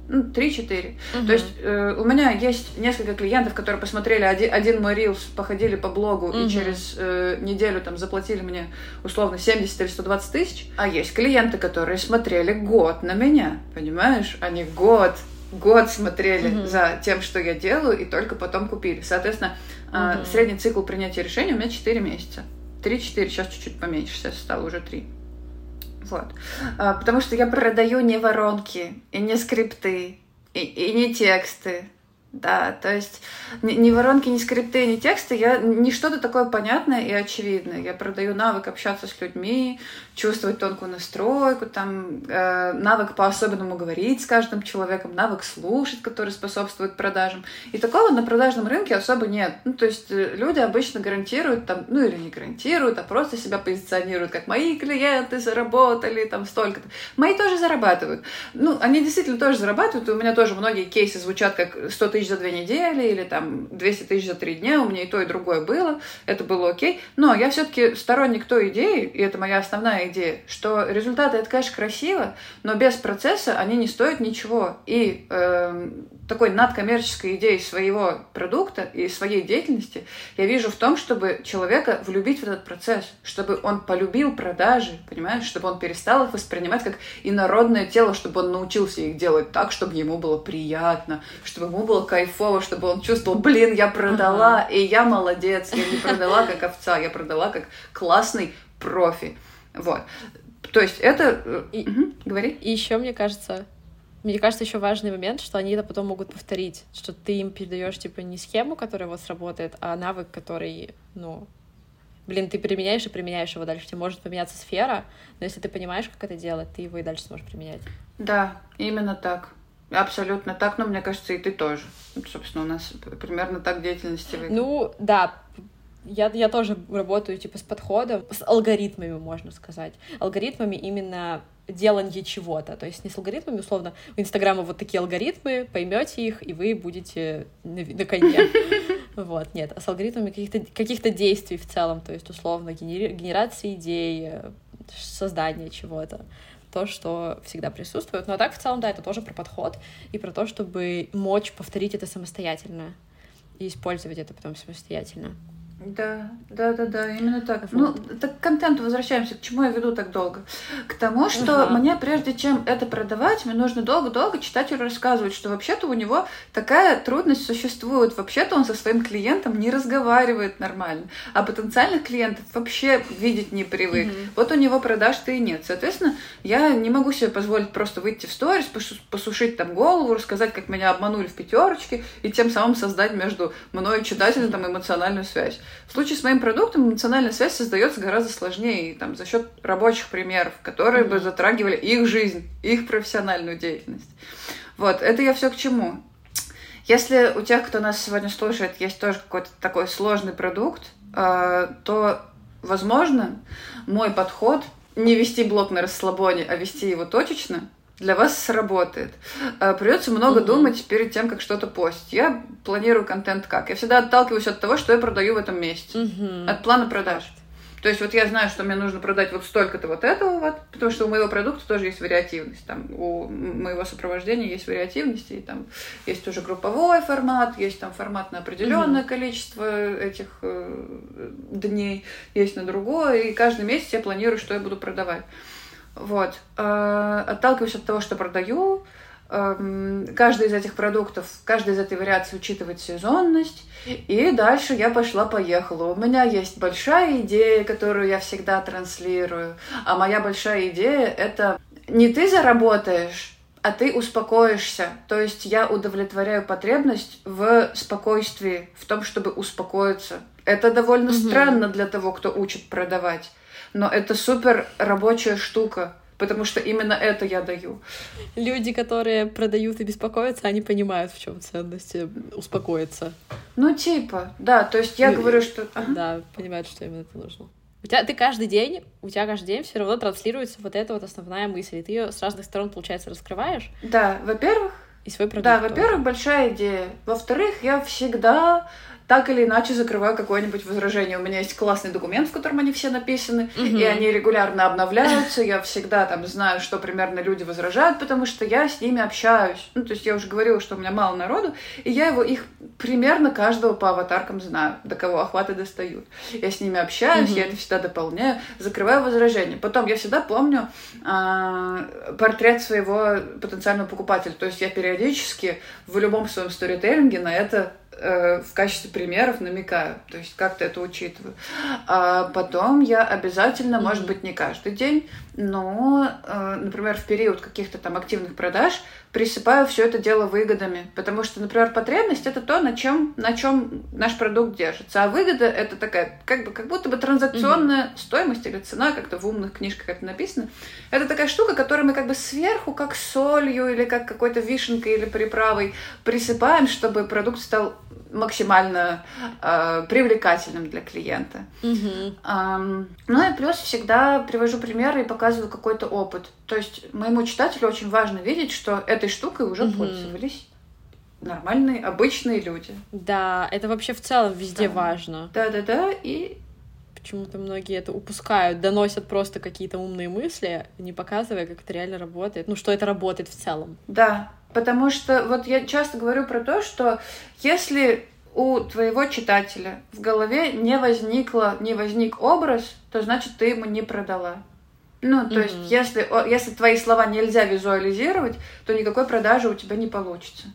Ну, 3-4. Мгм. То есть э, у меня есть несколько клиентов, которые посмотрели один, один мой рилс, походили по блогу Мгм. и через э, неделю там заплатили мне условно 70 или 120 тысяч. А есть клиенты, которые смотрели год на меня, понимаешь? Они год год смотрели Мгм. за тем, что я делаю, и только потом купили. Соответственно, э, Мгм. средний цикл принятия решения у меня 4 месяца. 3-4, сейчас чуть-чуть поменьше, сейчас стало уже 3. Вот. А, Потому что я продаю не воронки, и не скрипты, и, и не тексты. Да, то есть ни, ни воронки, ни скрипты, ни тексты, я не что-то такое понятное и очевидное. Я продаю навык общаться с людьми, чувствовать тонкую настройку, там, э, навык по-особенному говорить с каждым человеком, навык слушать, который способствует продажам. И такого на продажном рынке особо нет. Ну, то есть э, люди обычно гарантируют, там, ну или не гарантируют, а просто себя позиционируют, как мои клиенты заработали там столько-то. Мои тоже зарабатывают. Ну, они действительно тоже зарабатывают, и у меня тоже многие кейсы звучат как 100 тысяч за две недели или там 200 тысяч за три дня, у меня и то, и другое было, это было окей. Но я все-таки сторонник той идеи, и это моя основная идея, что результаты это, конечно, красиво, но без процесса они не стоят ничего. И эм, такой надкоммерческой идеей своего продукта и своей деятельности я вижу в том, чтобы человека влюбить в этот процесс, чтобы он полюбил продажи, понимаешь, чтобы он перестал их воспринимать как инородное тело, чтобы он научился их делать так, чтобы ему было приятно, чтобы ему было кайфово, чтобы он чувствовал, блин, я продала, и я молодец, я не продала как овца, я продала как классный профи. Вот. То есть это... э, И- мгм, говори. И еще, мне кажется, мне кажется, еще важный момент, что они это потом могут повторить, что ты им передаешь типа не схему, которая вот сработает, а навык, который, ну, блин, ты применяешь и применяешь его дальше. Тебе может поменяться сфера, но если ты понимаешь, как это делать, ты его и дальше сможешь применять. Да, именно так. Абсолютно так, но мне кажется, и ты тоже. Собственно, у нас примерно так деятельности выглядит. Ну, да, я, я тоже работаю типа с подходом, с алгоритмами, можно сказать. Алгоритмами именно делания чего-то. То есть не с алгоритмами, условно, у Инстаграма вот такие алгоритмы, поймете их, и вы будете на, на коне. Вот, нет, а с алгоритмами каких-то каких действий в целом, то есть, условно, генери- генерации идей, э, создания чего-то то, что всегда присутствует. Ну а так, в целом, да, это тоже про подход и про то, чтобы мочь повторить это самостоятельно и использовать это потом самостоятельно. Да, да, да, да, именно так. Ну, так к контенту возвращаемся. К чему я веду так долго? К тому, что Ага. мне, прежде чем это продавать, мне нужно долго-долго читателю рассказывать, что вообще-то у него такая трудность существует. Вообще-то он со своим клиентом не разговаривает нормально, а потенциальных клиентов вообще видеть не привык. Мгм. Вот у него продаж-то и нет. Соответственно, я не могу себе позволить просто выйти в сторис, посушить там голову, рассказать, как меня обманули в пятерочке, и тем самым создать между мной и читателем там эмоциональную связь. В случае с моим продуктом эмоциональная связь создается гораздо сложнее, там, за счет рабочих примеров, которые бы Мгм. затрагивали их жизнь, их профессиональную деятельность. Вот, это я все к чему. Если у тех, кто нас сегодня слушает, есть тоже какой-то такой сложный продукт, э, то, возможно, мой подход не вести блог на расслабоне, а вести его точечно, для вас сработает. Э, Придется много Мгм. думать перед тем, как что-то постить. Я планирую контент как? Я всегда отталкиваюсь от того, что я продаю в этом месяце. Мгм. От плана продаж. То есть вот я знаю, что мне нужно продать вот столько-то вот этого вот, потому что у моего продукта тоже есть вариативность. Там у моего сопровождения есть вариативность, и там есть уже групповой формат, есть там формат на определенное количество этих э, дней, есть на другое, и каждый месяц я планирую, что я буду продавать. Вот. Э, Отталкиваюсь от того, что продаю, эм, каждый из этих продуктов, каждая из этой вариации учитывает сезонность, и дальше я пошла-поехала. У меня есть большая идея, которую я всегда транслирую. А моя большая идея — это не ты заработаешь, а ты успокоишься. То есть я удовлетворяю потребность в спокойствии, в том, чтобы успокоиться. Это довольно угу. странно для того, кто учит продавать. Но это супер рабочая штука потому что именно это я даю. Люди, которые продают и беспокоятся, они понимают, в чем ценность э, успокоиться. Ну, типа, да, то есть я ну, говорю, что... Ага. Да, понимают, что именно это нужно. У тебя, ты каждый день, у тебя каждый день все равно транслируется вот эта вот основная мысль, и ты ее с разных сторон, получается, раскрываешь. Да, во-первых, и свой продукт. Да, во-первых, большая идея. Во-вторых, я всегда так или иначе закрываю какое-нибудь возражение. У меня есть классный документ, в котором они все написаны, угу. и они регулярно обновляются. Я всегда там знаю, что примерно люди возражают, потому что я с ними общаюсь. Ну, то есть я уже говорила, что у меня мало народу, и я его их примерно каждого по аватаркам знаю, до кого охваты достают. Я с ними общаюсь, угу. я это всегда дополняю, закрываю возражения. Потом я всегда помню э, портрет своего потенциального покупателя. То есть я периодически в любом своем сторителлинге на это Э, в качестве примеров намекаю, то есть как-то это учитываю. А потом я обязательно, mm-hmm. может быть, не каждый день, но, э, например, в период каких-то там активных продаж присыпаю все это дело выгодами. Потому что, например, потребность это то, на чем, на чем наш продукт держится. А выгода это такая, как бы, как будто бы транзакционная mm-hmm. стоимость или цена, как-то в умных книжках это написано. Это такая штука, которую мы как бы сверху, как солью или как какой-то вишенкой или приправой присыпаем, чтобы продукт стал максимально э, привлекательным для клиента. Mm-hmm. Um, ну и плюс всегда привожу примеры и показываю какой-то опыт. То есть моему читателю очень важно видеть, что этой штукой уже mm-hmm. пользовались нормальные, обычные люди. Да, это вообще в целом везде да. важно. Да-да-да, и почему-то многие это упускают, доносят просто какие-то умные мысли, не показывая, как это реально работает, ну, что это работает в целом. Да, потому что вот я часто говорю про то, что если у твоего читателя в голове не возникло, не возник образ, то значит ты ему не продала. Ну, то mm-hmm. есть, если, если твои слова нельзя визуализировать, то никакой продажи у тебя не получится.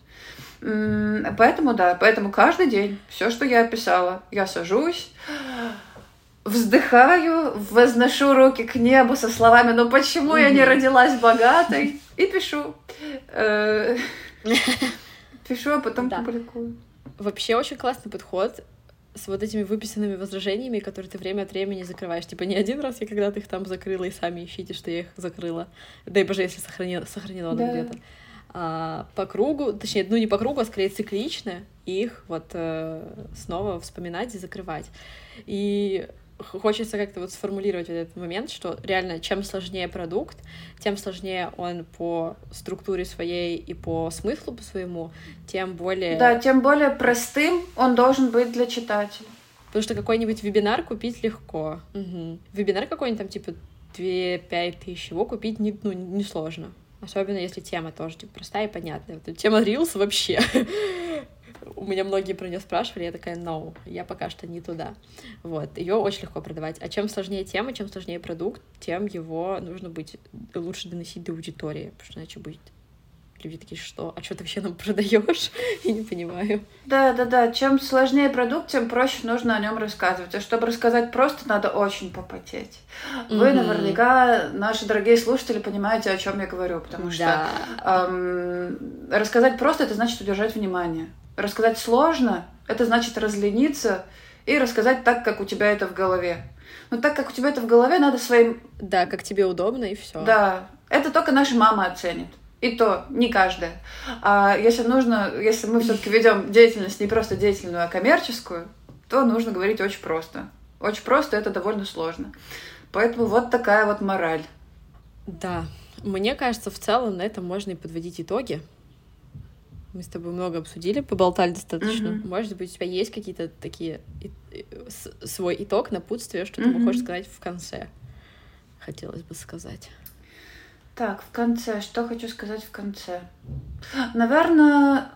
Поэтому да, поэтому каждый день все, что я описала, я сажусь, вздыхаю, возношу руки к небу со словами «Ну почему я не родилась богатой?» и пишу. Э, пишу, а потом публикую. Вообще очень классный подход с вот этими выписанными возражениями, которые ты время от времени закрываешь. Типа не один раз я когда-то их там закрыла, и сами ищите, что я их закрыла. Дай боже, если сохранила, сохранила да. где-то. А, по кругу, точнее, ну не по кругу, а скорее циклично, их вот э, снова вспоминать и закрывать. И хочется как-то вот сформулировать вот этот момент, что реально чем сложнее продукт, тем сложнее он по структуре своей и по смыслу по своему, тем более... Да, тем более простым он должен быть для читателя. Потому что какой-нибудь вебинар купить легко. Угу. Вебинар какой-нибудь там типа 2-5 тысяч, его купить не, ну, несложно. Особенно если тема тоже типа простая и понятная. Вот тема Reels вообще у меня многие про нее спрашивали, я такая, no, я пока что не туда. Вот, ее очень легко продавать. А чем сложнее тема, чем сложнее продукт, тем его нужно быть лучше доносить до аудитории, потому что иначе будет люди такие, что? А что ты вообще нам продаешь? Я не понимаю. Да, да, да. Чем сложнее продукт, тем проще нужно о нем рассказывать. А чтобы рассказать просто, надо очень попотеть. Вы mm-hmm. наверняка, наши дорогие слушатели, понимаете, о чем я говорю, потому что да. эм, рассказать просто это значит удержать внимание. Рассказать сложно, это значит разлениться и рассказать так, как у тебя это в голове. Но так как у тебя это в голове, надо своим... Да, как тебе удобно, и все. Да. Это только наша мама оценит. И то не каждая. А если нужно, если мы все-таки ведем деятельность не просто деятельную, а коммерческую, то нужно говорить очень просто. Очень просто, это довольно сложно. Поэтому вот такая вот мораль. Да. Мне кажется, в целом на этом можно и подводить итоги. Мы с тобой много обсудили, поболтали достаточно. Mm-hmm. Может быть, у тебя есть какие-то такие свой итог, напутствие, что mm-hmm. ты хочешь сказать в конце? Хотелось бы сказать. Так, в конце. Что хочу сказать в конце? Наверное,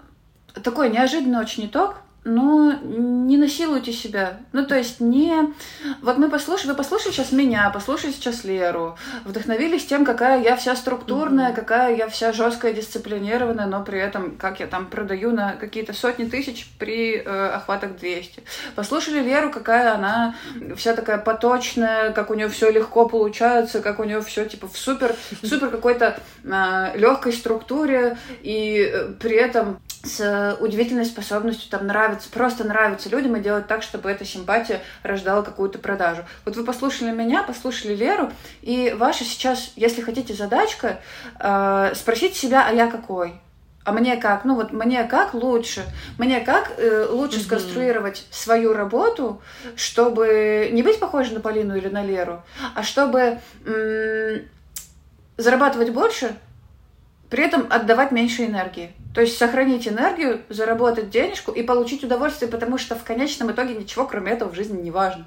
такой неожиданный очень итог. Но не насилуйте себя. Ну, то есть не... Вот мы послушали, вы послушали сейчас меня, послушали сейчас Леру, вдохновились тем, какая я вся структурная, mm-hmm. какая я вся жесткая, дисциплинированная, но при этом, как я там продаю на какие-то сотни тысяч при э, охватах 200. Послушали Леру, какая она вся такая поточная, как у нее все легко получается, как у нее все типа в супер, супер какой-то э, легкой структуре, и э, при этом с удивительной способностью там нравится, просто нравится людям и делать так, чтобы эта симпатия рождала какую-то продажу. Вот вы послушали меня, послушали Леру, и ваша сейчас, если хотите, задачка э, спросить себя, а я какой? А мне как? Ну вот мне как лучше? Мне как э, лучше mm-hmm. сконструировать свою работу, чтобы не быть похожей на Полину или на Леру, а чтобы м- зарабатывать больше, при этом отдавать меньше энергии. То есть сохранить энергию, заработать денежку и получить удовольствие, потому что в конечном итоге ничего кроме этого в жизни не важно.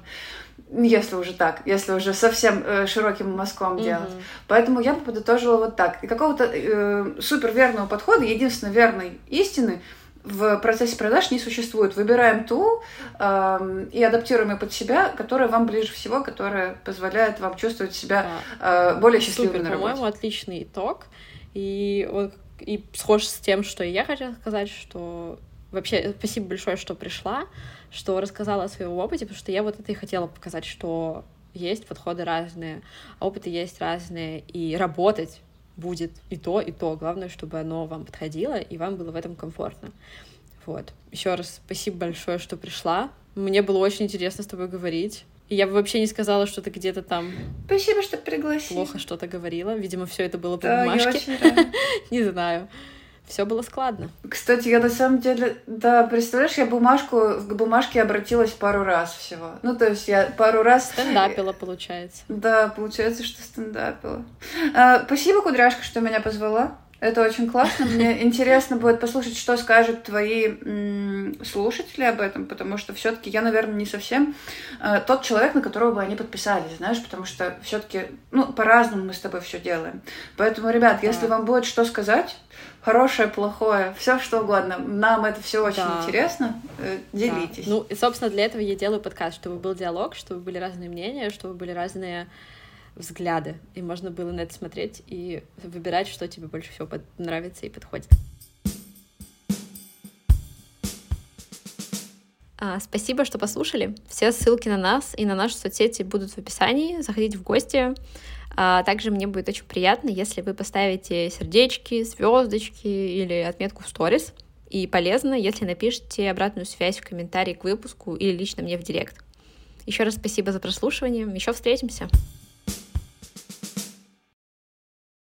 Если уже так, если уже совсем э, широким мазком mm-hmm. делать. Поэтому я бы подытожила вот так. И какого-то э, супер верного подхода, единственно верной истины в процессе продаж не существует. Выбираем ту э, и адаптируем ее под себя, которая вам ближе всего, которая позволяет вам чувствовать себя э, более счастливым Супер, на работе. По-моему, отличный итог. И вот и схож с тем, что и я хотела сказать, что вообще спасибо большое, что пришла, что рассказала о своем опыте, потому что я вот это и хотела показать, что есть подходы разные, опыты есть разные, и работать будет и то, и то. Главное, чтобы оно вам подходило, и вам было в этом комфортно. Вот. Еще раз спасибо большое, что пришла. Мне было очень интересно с тобой говорить. И я бы вообще не сказала, что ты где-то там... Спасибо, что пригласила. Плохо что-то говорила. Видимо, все это было по да, бумажке. Не знаю. Все было складно. Кстати, я на самом деле, да, представляешь, я бумажку, к бумажке обратилась пару раз всего. Ну, то есть я пару раз... Стендапила, получается. Да, получается, что стендапила. А, спасибо, Кудряшка, что меня позвала. Это очень классно. Мне интересно будет послушать, что скажут твои слушатели об этом, потому что все-таки я, наверное, не совсем э, тот человек, на которого бы они подписались, знаешь, потому что все-таки, ну, по-разному мы с тобой все делаем. Поэтому, ребят, да. если вам будет что сказать, хорошее, плохое, все что угодно, нам это все очень да. интересно, э, делитесь. Да. Ну, и, собственно, для этого я делаю подкаст, чтобы был диалог, чтобы были разные мнения, чтобы были разные взгляды, и можно было на это смотреть и выбирать, что тебе больше всего нравится и подходит. А, спасибо, что послушали. Все ссылки на нас и на наши соцсети будут в описании. Заходите в гости. А также мне будет очень приятно, если вы поставите сердечки, звездочки или отметку в сторис. И полезно, если напишите обратную связь в комментарии к выпуску или лично мне в директ. Еще раз спасибо за прослушивание. Еще встретимся.